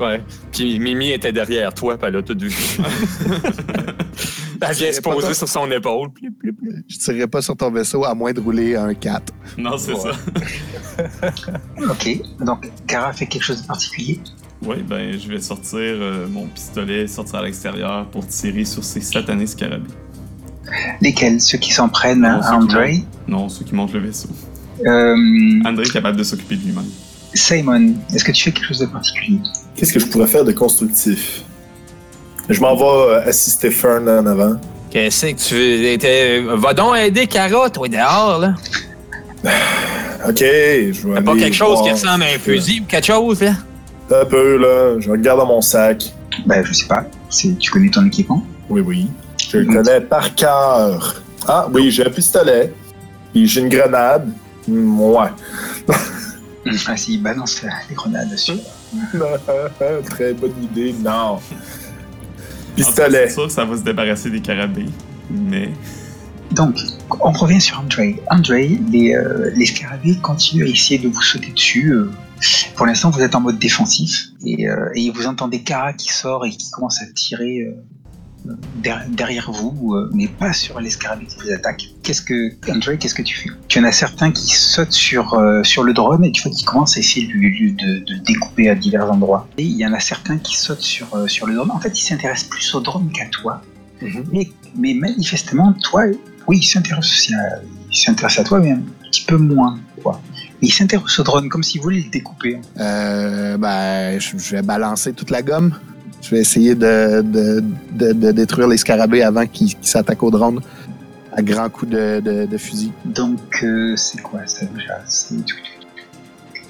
ouais. Puis Mimi était derrière toi, puis elle a tout vu. Elle vient se poser sur son épaule. Je tirerai pas sur ton vaisseau à moins de rouler un 4. Non, c'est ça. ok, donc Kara fait quelque chose de particulier? Oui, ben je vais sortir euh, mon pistolet, sortir à l'extérieur pour tirer sur ces satanés scarabées. Lesquels? Ceux qui s'en prennent à André Non, ceux qui montent le vaisseau. Euh... André est capable de s'occuper de lui-même. Simon, est-ce que tu fais quelque chose de particulier? Qu'est-ce que je pourrais faire de constructif? Je m'en vais euh, assister Fern en avant. Qu'est-ce que tu étais. Va donc aider Cara, toi, dehors, là. ok, je vais. pas quelque chose qui ressemble à un fusil ou quelque chose, là? Un peu, là. Je regarde dans mon sac. Ben, je sais pas. Tu connais ton équipement? Oui, oui. Je le connais par cœur. Ah, oui, j'ai un pistolet. Puis j'ai une grenade. Ouais. ah, si, balance les grenades dessus. Très bonne idée. Non. Pistolet. C'est sûr que ça va se débarrasser des carabées, mais. Donc, on revient sur Andre. Andre, les, euh, les scarabées continuent à essayer de vous sauter dessus, euh, Pour l'instant, vous êtes en mode défensif et, euh, et, vous entendez Kara qui sort et qui commence à tirer euh, derrière vous, euh, mais pas sur les scarabées qui vous attaquent. Qu'est-ce que, André, qu'est-ce que tu fais? Tu en as certains qui sautent sur, euh, sur le drone et tu vois qu'ils commencent à essayer de, de, de, découper à divers endroits. Et il y en a certains qui sautent sur, sur le drone. En fait, ils s'intéressent plus au drone qu'à toi. Mhm. mais, mais, manifestement, toi, oui, ils s'intéressent aussi à, ils s'intéressent à toi, mais un petit peu moins. Quoi. Il s'intéresse au drone comme s'il voulait le découper. Euh, ben, je vais balancer toute la gomme. Je vais essayer de, de, de, détruire les scarabées avant qu'ils s'attaquent au drone à grands coups de, fusil. Donc, euh, c'est quoi ça déjà?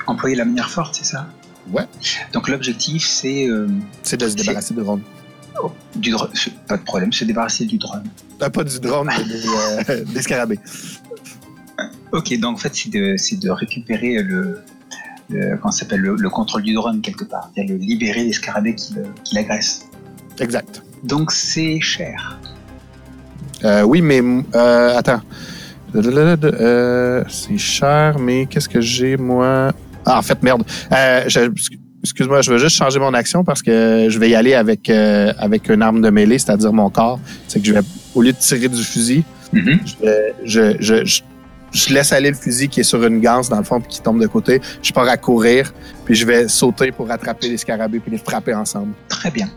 Employer la manière forte, c'est ça? Ouais. Donc, l'objectif, c'est. Euh, c'est de se débarrasser du drone. Oh, du drone, pas de problème, se débarrasser du drone. Ah, pas du drone, mais des scarabées. Ok, donc en fait, c'est de, de, récupérer le, comment s'appelle le, contrôle du drone quelque part, c'est-à-dire le libérer des scarabées qui, qui l'agressent. Exact. Donc c'est cher. Euh, oui, mais euh, attends. Euh, c'est cher, mais qu'est-ce que j'ai moi? Ah, en fait, merde. Excuse-moi, je veux juste changer mon action parce que je vais y aller avec avec une arme de mêlée, c'est-à-dire mon corps. C'est que je vais, au lieu de tirer du fusil, mm-hmm. je, je je laisse aller le fusil qui est sur une ganse dans le fond puis qui tombe de côté. Je pars à courir, puis je vais sauter pour attraper les scarabées puis les frapper ensemble. Très bien.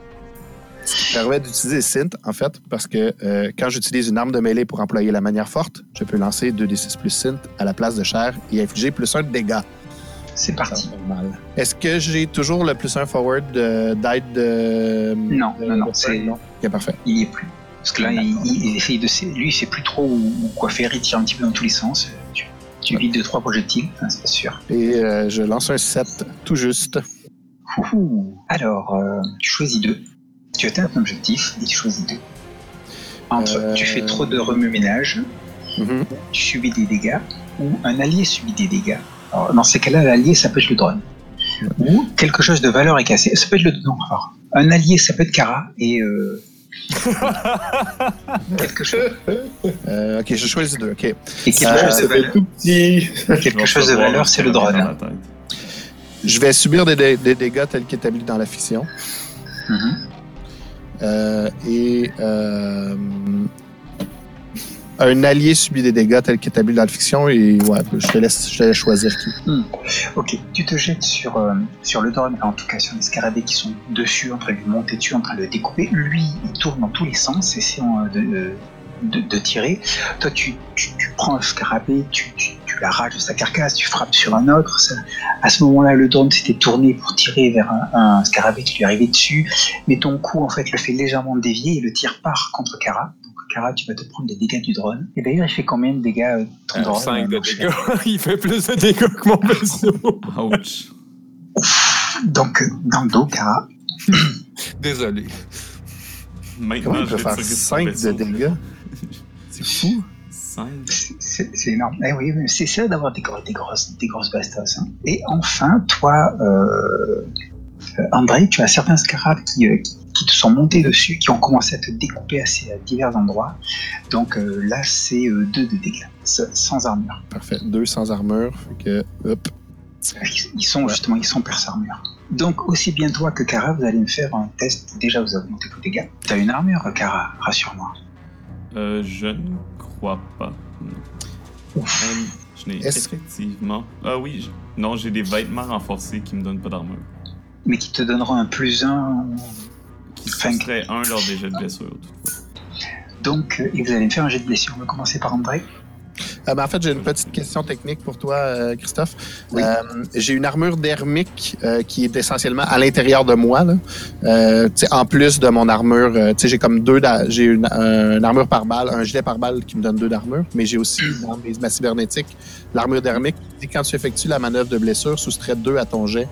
Ça permet d'utiliser Synth, en fait, parce que euh, quand j'utilise une arme de mêlée pour employer la manière forte, je peux lancer 2d6 plus Synth à la place de chair et infliger plus un de dégâts. C'est parti. Est-ce que j'ai toujours le plus un forward d'aide de. Non, non, non. C'est... Ok, parfait. Il n'y est plus. Parce que là, il, essaye de. Lui, il sait plus trop où, quoi faire, il tire un petit peu dans tous les sens. Tu, tu vides 2 trois projectiles, c'est sûr. Et euh, je lance un 7, tout juste. Alors, euh, tu choisis 2. Tu atteins un objectif et tu choisis 2. Entre tu fais trop de remue-ménage, mhm. tu subis des dégâts, ou un allié subit des dégâts. Alors, dans ces cas-là, l'allié, ça peut être le drone. Ou quelque chose de valeur est cassé. Ça peut être le. Non, alors, un allié, ça peut être Kara, et euh, quelque chose. Euh, ok, je choisis deux. Ok. Et quelque euh, chose de valeur. Tout petit. Quelque chose de valeur, c'est le drone. Je vais subir des, dégâts tels qu'établis dans la fiction. Mm-hmm. euh, et euh, un allié subit des dégâts tels qu'établis dans la fiction et ouais, je te laisse, je te laisse choisir qui. Hmm. Ok, tu te jettes sur, euh, sur le drone, en tout cas sur les scarabées qui sont dessus, en train de lui monter dessus, en train de le découper. Lui, il tourne dans tous les sens, essayant euh, de, de, de, tirer. Toi, tu, tu, prends un scarabée, tu, tu, tu l'arraches de sa carcasse, tu frappes sur un autre. À ce moment-là, le drone s'était tourné pour tirer vers un, un, scarabée qui lui arrivait dessus, mais ton coup, en fait, le fait légèrement dévier et le tir part contre Kara. Kara, tu vas te prendre les dégâts du drone. Et d'ailleurs, il fait combien de dégâts euh, ton drone 5 de dégâts. il fait plus de dégâts que mon vaisseau. Ouch. Donc, dans le dos, Kara. Désolé. Maintenant, Comment il peut faire 5 de dégâts? C'est fou. C'est énorme. Eh oui, c'est ça d'avoir des, des, grosses, des grosses bastos. Hein. Et enfin, toi, euh, euh, André, tu as certains scarabs qui, euh, qui, te sont montés dessus, qui ont commencé à te découper à, ces, divers endroits. Donc euh, là, c'est deux de dégâts, sans armure. Parfait, deux sans armure. que, hop. Ils sont justement, ils sont perce armure. Donc aussi bien toi que Kara, vous allez me faire un test. Déjà, vous avez monté vos dégâts. Tu as une armure, Kara, rassure-moi. Euh, je ne crois pas. je n'ai effectivement. Ah oui, non, j'ai des vêtements renforcés qui me donnent pas d'armure mais qui te donneront un plus 1. Serait 1 lors des jets de blessure, Donc, euh, et vous allez me faire un jet de blessure. On va commencer par André. Euh, ben, en fait, j'ai une petite question technique pour toi, euh, Christophe. Euh, j'ai une armure dermique qui est essentiellement à l'intérieur de moi. Là. en plus de mon armure, j'ai comme deux, j'ai une, armure par balle, un gilet par balle qui me donne deux d'armure, mais j'ai aussi dans ma cybernétique l'armure dermique. Et quand tu effectues la manœuvre de blessure, soustrait deux à ton jet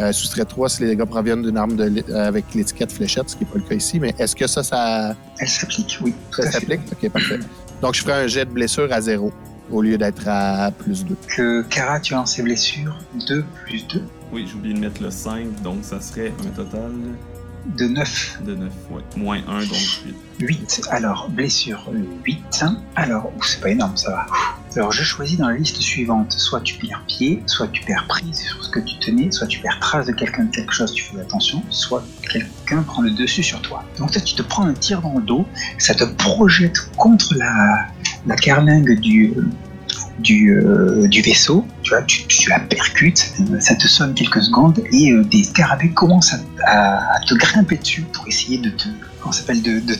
euh, soustrait 3 si les dégâts proviennent d'une arme de, euh, avec l'étiquette fléchette, ce qui n'est pas le cas ici. Mais est-ce que ça, ça. Elle s'applique, oui. Ça s'applique? Ok, parfait. Donc, je ferai un jet de blessure à 0 au lieu d'être à plus 2. Que Kara, tu as en ses blessures 2 plus 2. Oui, j'ai oublié de mettre le 5, donc ça serait un total. De 9. De 9, oui. Moins 1, donc 8. 8. Alors, blessure 8. Alors, c'est pas énorme, ça va. Alors je choisis dans la liste suivante, soit tu perds pied, soit tu perds prise sur ce que tu tenais, soit tu perds trace de quelqu'un de quelque chose, tu fais attention, soit quelqu'un prend le dessus sur toi. Donc toi tu te prends un tir dans le dos, ça te projette contre la, la carlingue du, du, euh, du vaisseau, tu, vois, tu, tu, la percutes, ça te sonne quelques secondes et euh, des scarabées commencent à, à, te grimper dessus pour essayer de te, s'appelle, de, de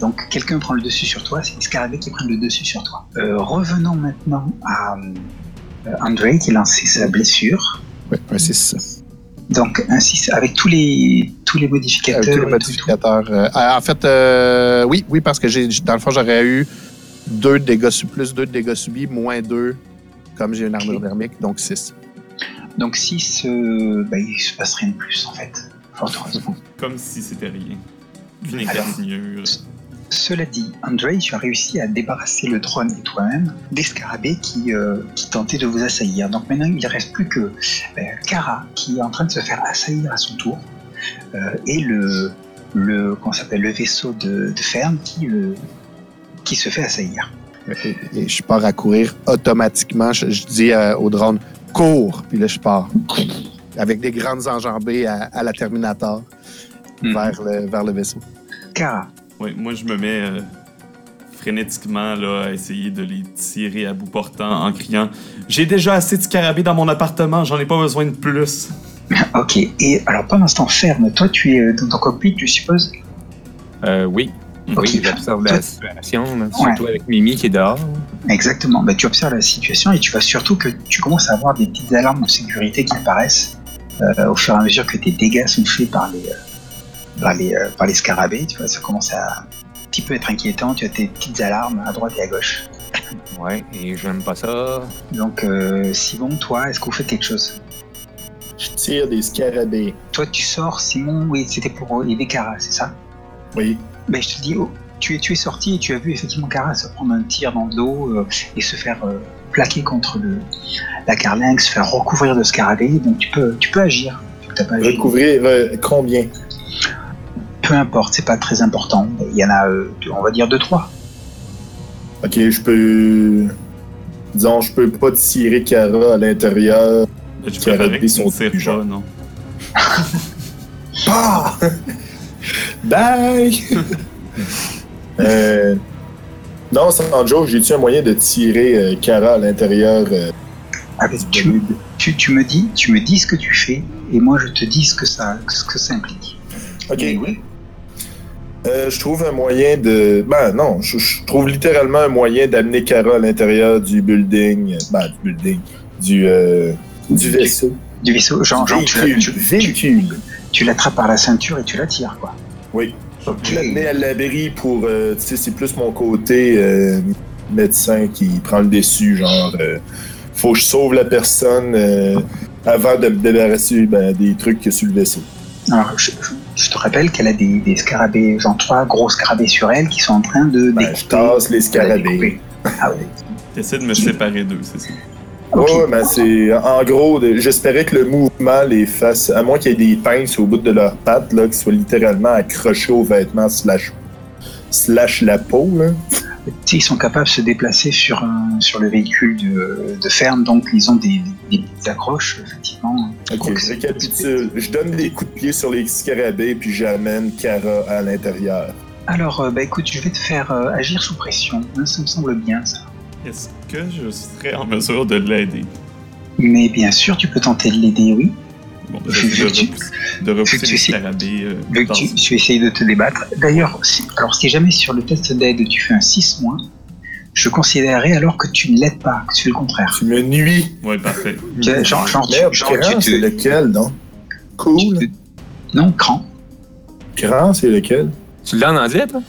donc quelqu'un prend le dessus sur toi, c'est les scarabées qui prennent le dessus sur toi. Euh, revenons maintenant à euh, André qui lance sa blessure. Oui, un 6. Donc un 6 avec tous les tous les modificateurs. Avec tous les modificateurs. Euh, en fait, euh, oui, oui, parce que j'ai dans le fond j'aurais eu 2 de dégâts plus 2 de dégâts subis, moins 2 comme j'ai une armure okay. thermique, donc 6. Donc 6, euh, ben, il se passe rien de plus en fait, fort heureusement. Comme si c'était rien. Une Alors, cela dit, André, tu as réussi à débarrasser le drone et toi-même des scarabées qui, euh, qui, tentaient de vous assaillir. Donc maintenant, il ne reste plus que euh, Kara qui est en train de se faire assaillir à son tour euh, et le, le, s'appelle, le vaisseau de, de ferme qui, qui se fait assaillir. Et, et, je pars à courir automatiquement. Je, je dis au drone cours, puis là je pars avec des grandes enjambées à, à la Terminator mmh. vers, le, vers le vaisseau. Kara. Oui, moi je me mets euh, frénétiquement là, à essayer de les tirer à bout portant en criant J'ai déjà assez de scarabées dans mon appartement, j'en ai pas besoin de plus. ok, et alors pendant ce temps, ferme, toi tu es dans ton cockpit, tu supposes? Euh, Oui. Okay. Oui, j'observe la situation, surtout ouais. avec Mimi qui est dehors. Exactement, bah, tu observes la situation et tu vois surtout que tu commences à avoir des petites alarmes de sécurité qui apparaissent euh, au fur et à mesure que tes dégâts sont faits par les, euh, par les, euh, par les scarabées, tu vois, ça commence à un petit peu être inquiétant, tu as tes petites alarmes à droite et à gauche. Ouais, et j'aime pas ça. Donc, euh, Simon, toi, est-ce que vous faites quelque chose? Je tire des scarabées. Toi, tu sors, Simon, oui, c'était pour aider Kara, c'est ça? Oui. Ben, je te dis, oh, tu, es, tu es sorti et tu as vu effectivement Kara se prendre un tir dans le dos euh, et se faire euh, plaquer contre le, la carlingue, se faire recouvrir de scarabées, donc tu peux, tu peux agir. Tu pas agi. Recouvrir combien? Peu importe, c'est pas très important. Il y en a, euh, on va dire, deux, trois. Ok, je peux. Disons, je peux pas tirer Kara à l'intérieur. Tu peux son tir pas, non? ah! Bye! euh... Non, sans joke, j'ai-tu un moyen de tirer euh, Kara à l'intérieur? Euh, ah, tu, tu, tu, me dis, tu me dis ce que tu fais, et moi je te dis ce que ça, ce que ça implique. Ok. oui. Euh, je trouve un moyen de. Ben non, je, je trouve littéralement un moyen d'amener Kara à l'intérieur du building. Ben, du building. Du, euh, du vaisseau. Du vaisseau, genre, genre véhicule. tu, tu, tu l'attrapes par la ceinture et tu la tires, quoi. Oui. Okay. Je l'amener à l'abri pour. Euh, tu sais, c'est plus mon côté euh, médecin qui prend le dessus, genre. euh, faut que je sauve la personne euh, avant de me débarrasser ben, des trucs sur le vaisseau. Alors, je, je te rappelle qu'elle a des, des, scarabées, genre trois gros scarabées sur elle qui sont en train de ben, Je tasse les scarabées. Ah ouais. T'essaies de me séparer d'eux, c'est ça? Okay. Ouais, mais c'est. En gros, j'espérais que le mouvement les fasse. À moins qu'il y ait des pinces au bout de leurs pattes, là, qui soient littéralement accrochés aux vêtements slash, slash la peau, là. ils sont capables de se déplacer sur, un, sur le véhicule de, de, ferme, donc ils ont des, des, des accroches, effectivement. Ok, je récapitule. Je donne des coups de pied sur les scarabées, puis j'amène Kara à l'intérieur. Alors, euh, bah écoute, je vais te faire euh, agir sous pression. Ça me semble bien, ça. Est-ce que je serais en mesure de l'aider? Mais bien sûr, tu peux tenter de l'aider, oui. Bon, je vais de, de repousser les scarabées. Euh, vu que tu, tu essayes de te débattre. D'ailleurs, si, alors si jamais sur le test d'aide tu fais un 6 moins, je considérerais alors que tu ne l'aides pas, que tu fais le contraire. Tu me nuis. Oui, parfait. Genre, genre, Merde, genre tu te... c'est lequel, non? Cool. Te... Non, cran. Grand, c'est lequel? Tu l'as en anglais, toi?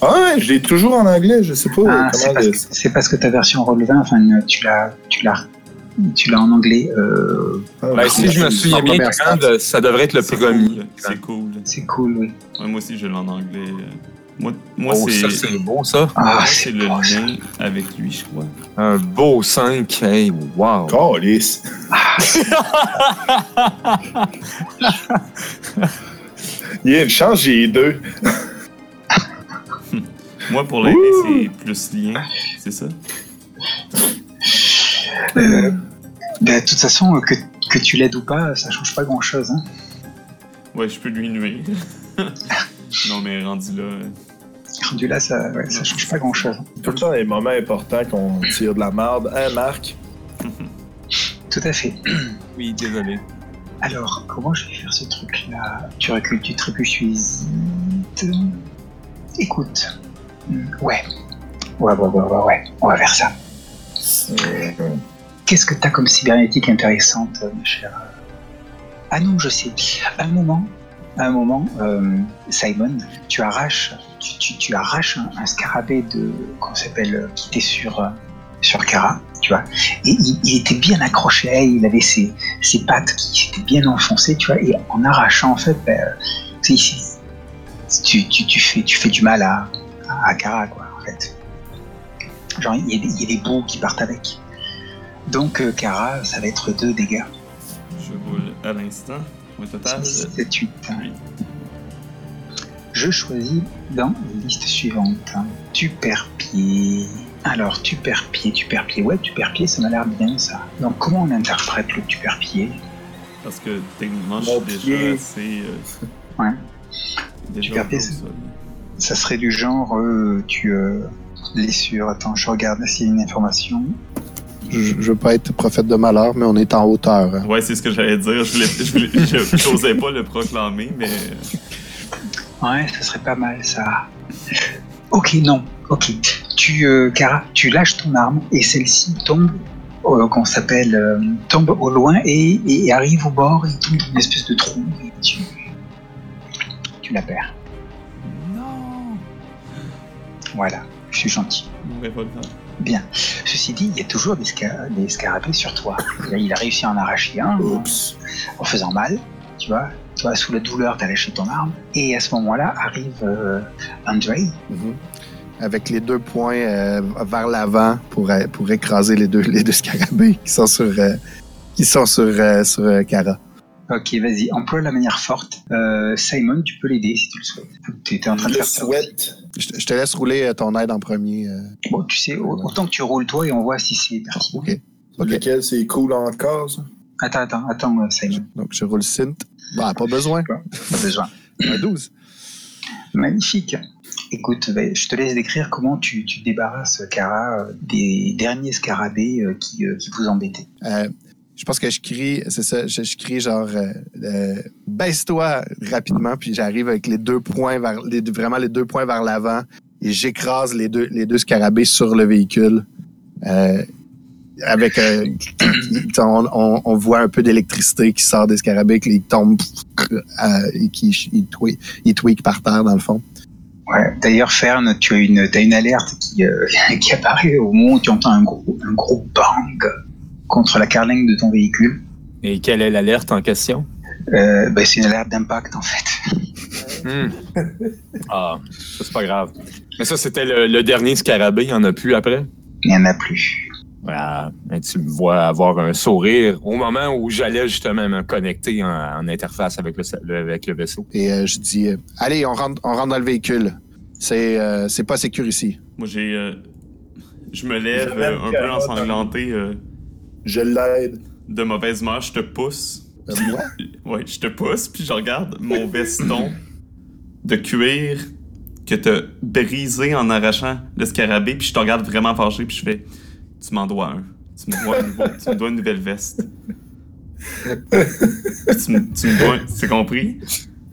Ah ouais, je l'ai toujours en anglais, je sais pas ah, comment... C'est parce, que ta version relevée, enfin, tu l'as... Tu l'as tu l'as en anglais. Euh... Ben, si je me souviens bien, ça devrait être le premier. C'est cool. C'est cool, oui. Ouais, moi aussi, je l'ai en anglais. Moi, moi oh, c'est. c'est beau, ça. Ah, c'est le ça. lien avec lui, je crois. Un beau 5. Hey, wow. Calice. Il y a une chance, j'ai deux. Moi, pour l'aider, c'est plus lien, c'est ça? Euh, bah, de toute façon, que, que tu l'aides ou pas, ça change pas grand-chose. Hein. Ouais, je peux lui nuire. non, mais rendu là... Rendu là, ça, ouais, ça change pas grand-chose. Tout le temps, les moments importants qu'on tire de la merde. Hein, Marc? Tout à fait. Oui, désolé. Alors, comment je vais faire ce truc-là? Tu recules, tu trébuches, tu hésites. Écoute. Ouais. Ouais, ouais, ouais, ouais. On va faire ça. Qu'est-ce que t'as comme cybernétique intéressante, euh, ma chère Ah non, je sais. Un moment, un moment, euh, Simon, tu arraches, tu, tu- tu arraches un, scarabée de, qu'on s'appelle, euh, qui était sur, euh, sur Kara, tu vois. Et il, était bien accroché à elle, il avait ses, ses pattes qui s'étaient bien enfoncées, tu vois. Et en arrachant, en fait, ben, euh, tu, tu fais, tu fais du mal à, à Kara, quoi, en fait. Genre, il y, a des- il y a des bouts qui partent avec. Donc, euh, Kara, ça va être deux dégâts. Je roule à l'instant. Au total, 7, 8. oui. Je choisis dans la liste suivante. Tu perds pied. Alors, tu perds pied, tu perds pied. Ouais, tu perds pied, ça m'a l'air bien ça. Donc, comment on interprète le tu perds pied? Parce que techniquement, je suis déjà assez... euh, Ouais. déjà pied, c'est- sol. Ça serait du genre, euh, tu euh, blessure. Attends, je regarde s'il y a une information. Je, je veux pas être prophète de malheur, mais on est en hauteur. hein. Ouais, c'est ce que j'allais dire. Je j'osais pas le proclamer, mais Ouais, ça serait pas mal ça. Ok, non. Ok. Tu, euh, Kara, tu lâches ton arme et celle-ci tombe, euh, qu'on s'appelle, euh, tombe au loin et, et arrive au bord et tombe dans une espèce de trou et tu, tu la perds. Voilà, je suis gentil. Revolver. Bien. Ceci dit, il y a toujours des, sca- des scarabées sur toi. Il a, il a réussi à en arracher un Oups. en faisant mal, tu vois. Toi, sous la douleur, t'as lâché ton arme. Et à ce moment-là, arrive euh, Andrei. Mhm. Avec les deux points euh, vers l'avant pour, euh, pour écraser les deux, les deux scarabées qui sont sur, euh, qui sont sur, euh, sur euh, Kara. Ok, vas-y, emploie la manière forte. Euh, Simon, tu peux l'aider si tu le souhaites. Tu étais en train de Je le faire ça. souhaite. Je, te- je te laisse rouler euh, ton aide en premier. euh. Bon, tu sais, au- autant que tu roules toi et on voit si c'est pertinent. OK. Ok. Lequel c'est cool encore, ça? Attends, attends, attends, Simon. Donc, je roule synth. Bah, pas besoin. Pas besoin. Un 12. Magnifique. Écoute, ben, je te laisse décrire comment tu, tu débarrasses Kara euh, des derniers scarabées euh, qui, euh, qui vous embêtaient. Euh, je pense que je crie, c'est ça, je, crie genre, euh, euh, baisse-toi rapidement, puis j'arrive avec les deux points vers, les, vraiment les deux points vers l'avant, et j'écrase les deux, les deux scarabées sur le véhicule. Euh, avec, on, voit un peu d'électricité qui sort des scarabées, qui tombent euh, et qui ils tweak, par terre dans le fond. Ouais. D'ailleurs, Fern, tu as une, as une alerte qui, qui apparaît au moment où tu entends un gros, un gros bang contre la carlingue de ton véhicule. Et quelle est l'alerte en question? Euh, ben, c'est une alerte d'impact en fait. Hmm. Ah, ça, c'est pas grave. Mais ça, c'était le, le dernier scarabée, il n'y en a plus après? Il n'y en a plus. Voilà. Et tu me vois avoir un sourire au moment où j'allais justement me connecter en, en interface avec le, le- avec le vaisseau. Et euh, je dis, euh, allez, on rentre, on rentre dans le véhicule. C'est, euh, c'est pas sécur ici. Moi, j'ai. euh, je me lève euh, un peu ensanglanté euh, Je l'aide. de mauvaise humeur. Je te pousse. Euh, moi? Ouais, je te pousse, puis je regarde mon veston de cuir que t'as brisé en arrachant le scarabée, puis je te regarde vraiment fâché, puis je fais Tu m'en dois un. Tu me dois, un nouveau- tu me dois une nouvelle veste. Tu, me, tu me dois. C'est compris?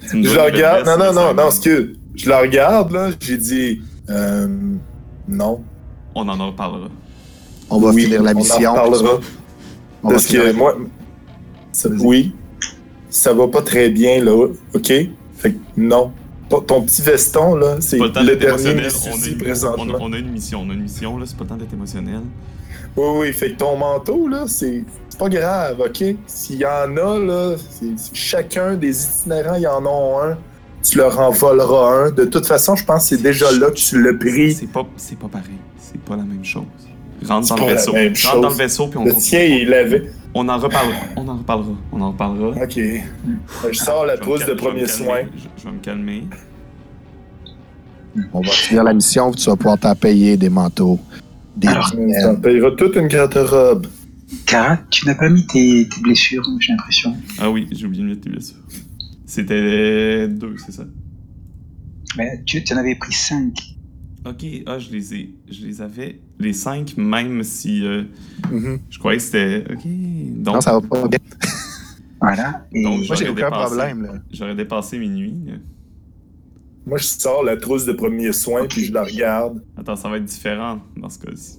Tu me Je dois la une nouvelle regarde. veste, Non, non, non, non, excuse. Je la regarde, là. J'ai dit. Euh, non. On en reparlera. On va Oui, finir la on en mission. reparlera. Parce que moi. ça- oui. Ça va pas très bien, là. OK? Fait que non. Ton, petit veston, là, c'est le le d'être dernier émotionnel. On a, une, présentement. on, a, on a une mission. On a une mission, là. C'est pas le temps d'être émotionnel. Oui, oui, fait que ton manteau, là, c'est c'est pas grave, OK? S'il y en a, là, chacun des itinérants, il y en a un. Tu leur en voleras un. De toute façon, je pense que c'est déjà là que tu l'as pris. C'est pas, c'est pas pareil. C'est pas la même chose. Rentre C'est dans le vaisseau. même Rentre chose. dans le vaisseau, puis on Le tien, il. On en reparlera. On en reparlera. On en reparlera. OK. Je sors la trousse de premier soin. Je, vais me calmer. On va finir la mission, tu vas pouvoir t'en payer des manteaux. Des Alors, t'en payera toute une garde-robe. Kara, tu n'as pas mis tes, tes blessures, j'ai l'impression. Ah oui, j'ai oublié de mettre tes blessures. C'était deux, c'est ça? Mais tu, tu en avais pris cinq. Ok, ah, je les ai. Je les avais. Les cinq, même si. euh, Mhm. Je croyais que c'était. Ok. Donc, Non, ça va pas bien. Voilà. Et Donc, Moi, j'ai J'aurais aucun dépassé. problème. Là. j'aurais dépassé minuit. Moi, je sors la trousse de premiers soins, puis je la regarde. Attends, ça va être différent dans ce cas-ci.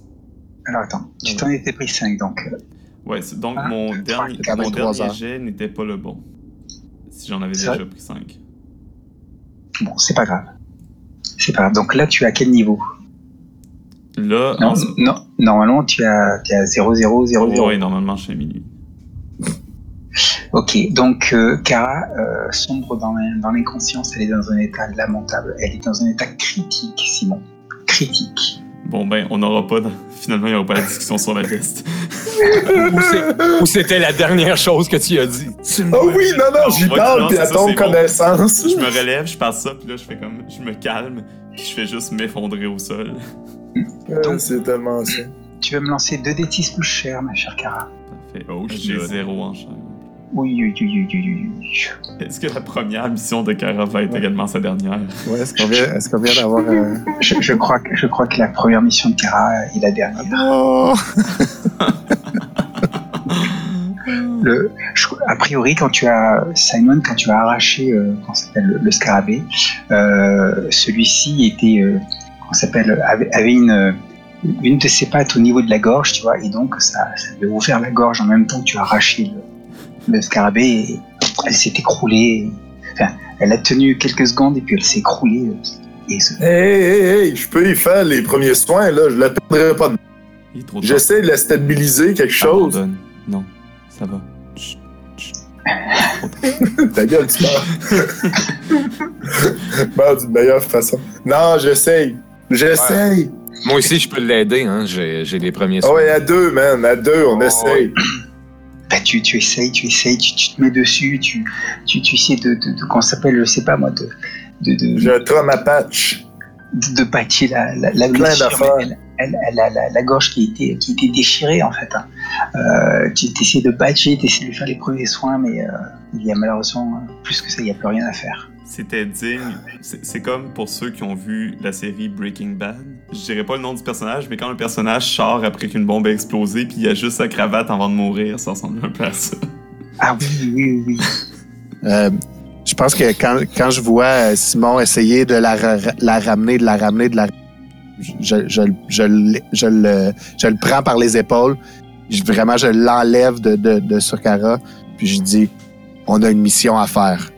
alors attends, tu t'en étais pris cinq donc. euh, Ouais, donc Ah, mon trois, dernier, quatre, mon trois dernier heures. jet n'était pas le bon. Si j'en avais déjà pris 5. Bon, c'est pas grave. C'est pas grave. Donc là, tu es à quel niveau? Là, Non, en ce- non, normalement, tu es à, tu es à 0, 0, 0, 0. ouais, normalement, je suis à minuit. Ok, donc euh, Kara euh, sombre dans dans l'inconscience, elle est dans un état lamentable, elle est dans un état critique, Simon. Critique. Bon, ben, on n'aura pas. de- Finalement, il n'y aura pas de discussion sur la veste. Ou c'était la dernière chose que tu as dit? Oh oui, non, non, j'y parle, puis à ça, ton bon. connaissance. Je me relève, je passe ça, puis là, je fais comme. Je me calme, puis je fais juste m'effondrer au sol. Euh, C'est tellement ça. Tu vas me lancer 2 d 6 plus cher, ma chère Kara. Parfait. Oh, j'ai zéro en chair. Oui, oui, oui, oui, oui. Est-ce que la première mission de Kara va être également sa dernière? Ouais, est-ce qu'on vient, d'avoir un. Je, je crois que, je crois que la première mission de Kara est la dernière. Oh! Le, je- a priori, quand tu as Simon, quand tu as arraché, euh, s'appelle, le, le scarabée, euh, celui-ci était, euh, s'appelle, avait, avait une, une de ses pattes au niveau de la gorge, tu vois, et donc ça, ça avait ouvert la gorge en même temps que tu as arraché le, le scarabée, elle s'est écroulée. Enfin, elle a tenu quelques secondes et puis elle s'est écroulée. Et ce- Hey, hey, hey, je peux y faire les premiers soins, là. Je la perdrai pas. de-. J'essaie de la stabiliser, quelque chose. Abandonne. Non, ça va. Chut, chut. Ta gueule, tu meurs. Meurs d'une meilleure façon. Non, j'essaye. J'essaye. Moi aussi, je peux l'aider. Hein? J'ai les premiers Ah soins. ouais, à deux, man. À deux, on Oh, essaye. Bah, tu, tu essayes, tu essayes, tu, tu te mets dessus, tu, tu, tu essaies de, de, de comment ça s'appelle, je sais pas moi, de, de, de, un trauma patch. de, de patcher la, la, la Plein blessure, elle, elle, elle a la, la gorge qui était, qui était déchirée en fait. hein. Euh, tu essaies de patcher, tu essaies de lui faire les premiers soins, mais euh, il y a malheureusement euh, plus que ça, il n'y a plus rien à faire. C'était digne. C'est c'est comme pour ceux qui ont vu la série Breaking Bad. Je dirais pas le nom du personnage, mais quand le personnage sort après qu'une bombe a explosé, puis il a juste sa cravate avant de mourir, ça ressemble un peu à ça. Ah oui, oui, oui. Euh, je pense que quand, quand je vois euh, Simon essayer de la, ra- la ramener, de la ramener, de la. Je, je, je, le- je, le, je le prends par les épaules. Je, vraiment, je l'enlève de, de, de sur Cara. Puis je dis on a une mission à faire.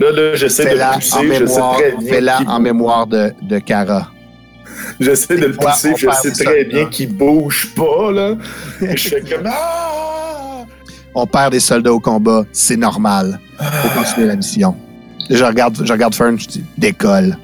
Là, là, j'essaie de Fais-la le en pousser. Je sais mémoire, très bien. en mémoire de, de Cara. J'essaie de le pousser. Je sais très bien qu'il bouge pas, là. Et je fais comme. Ah! On perd des soldats au combat, c'est normal. Faut continuer la mission. Je regarde, je regarde Fern, je dis décolle.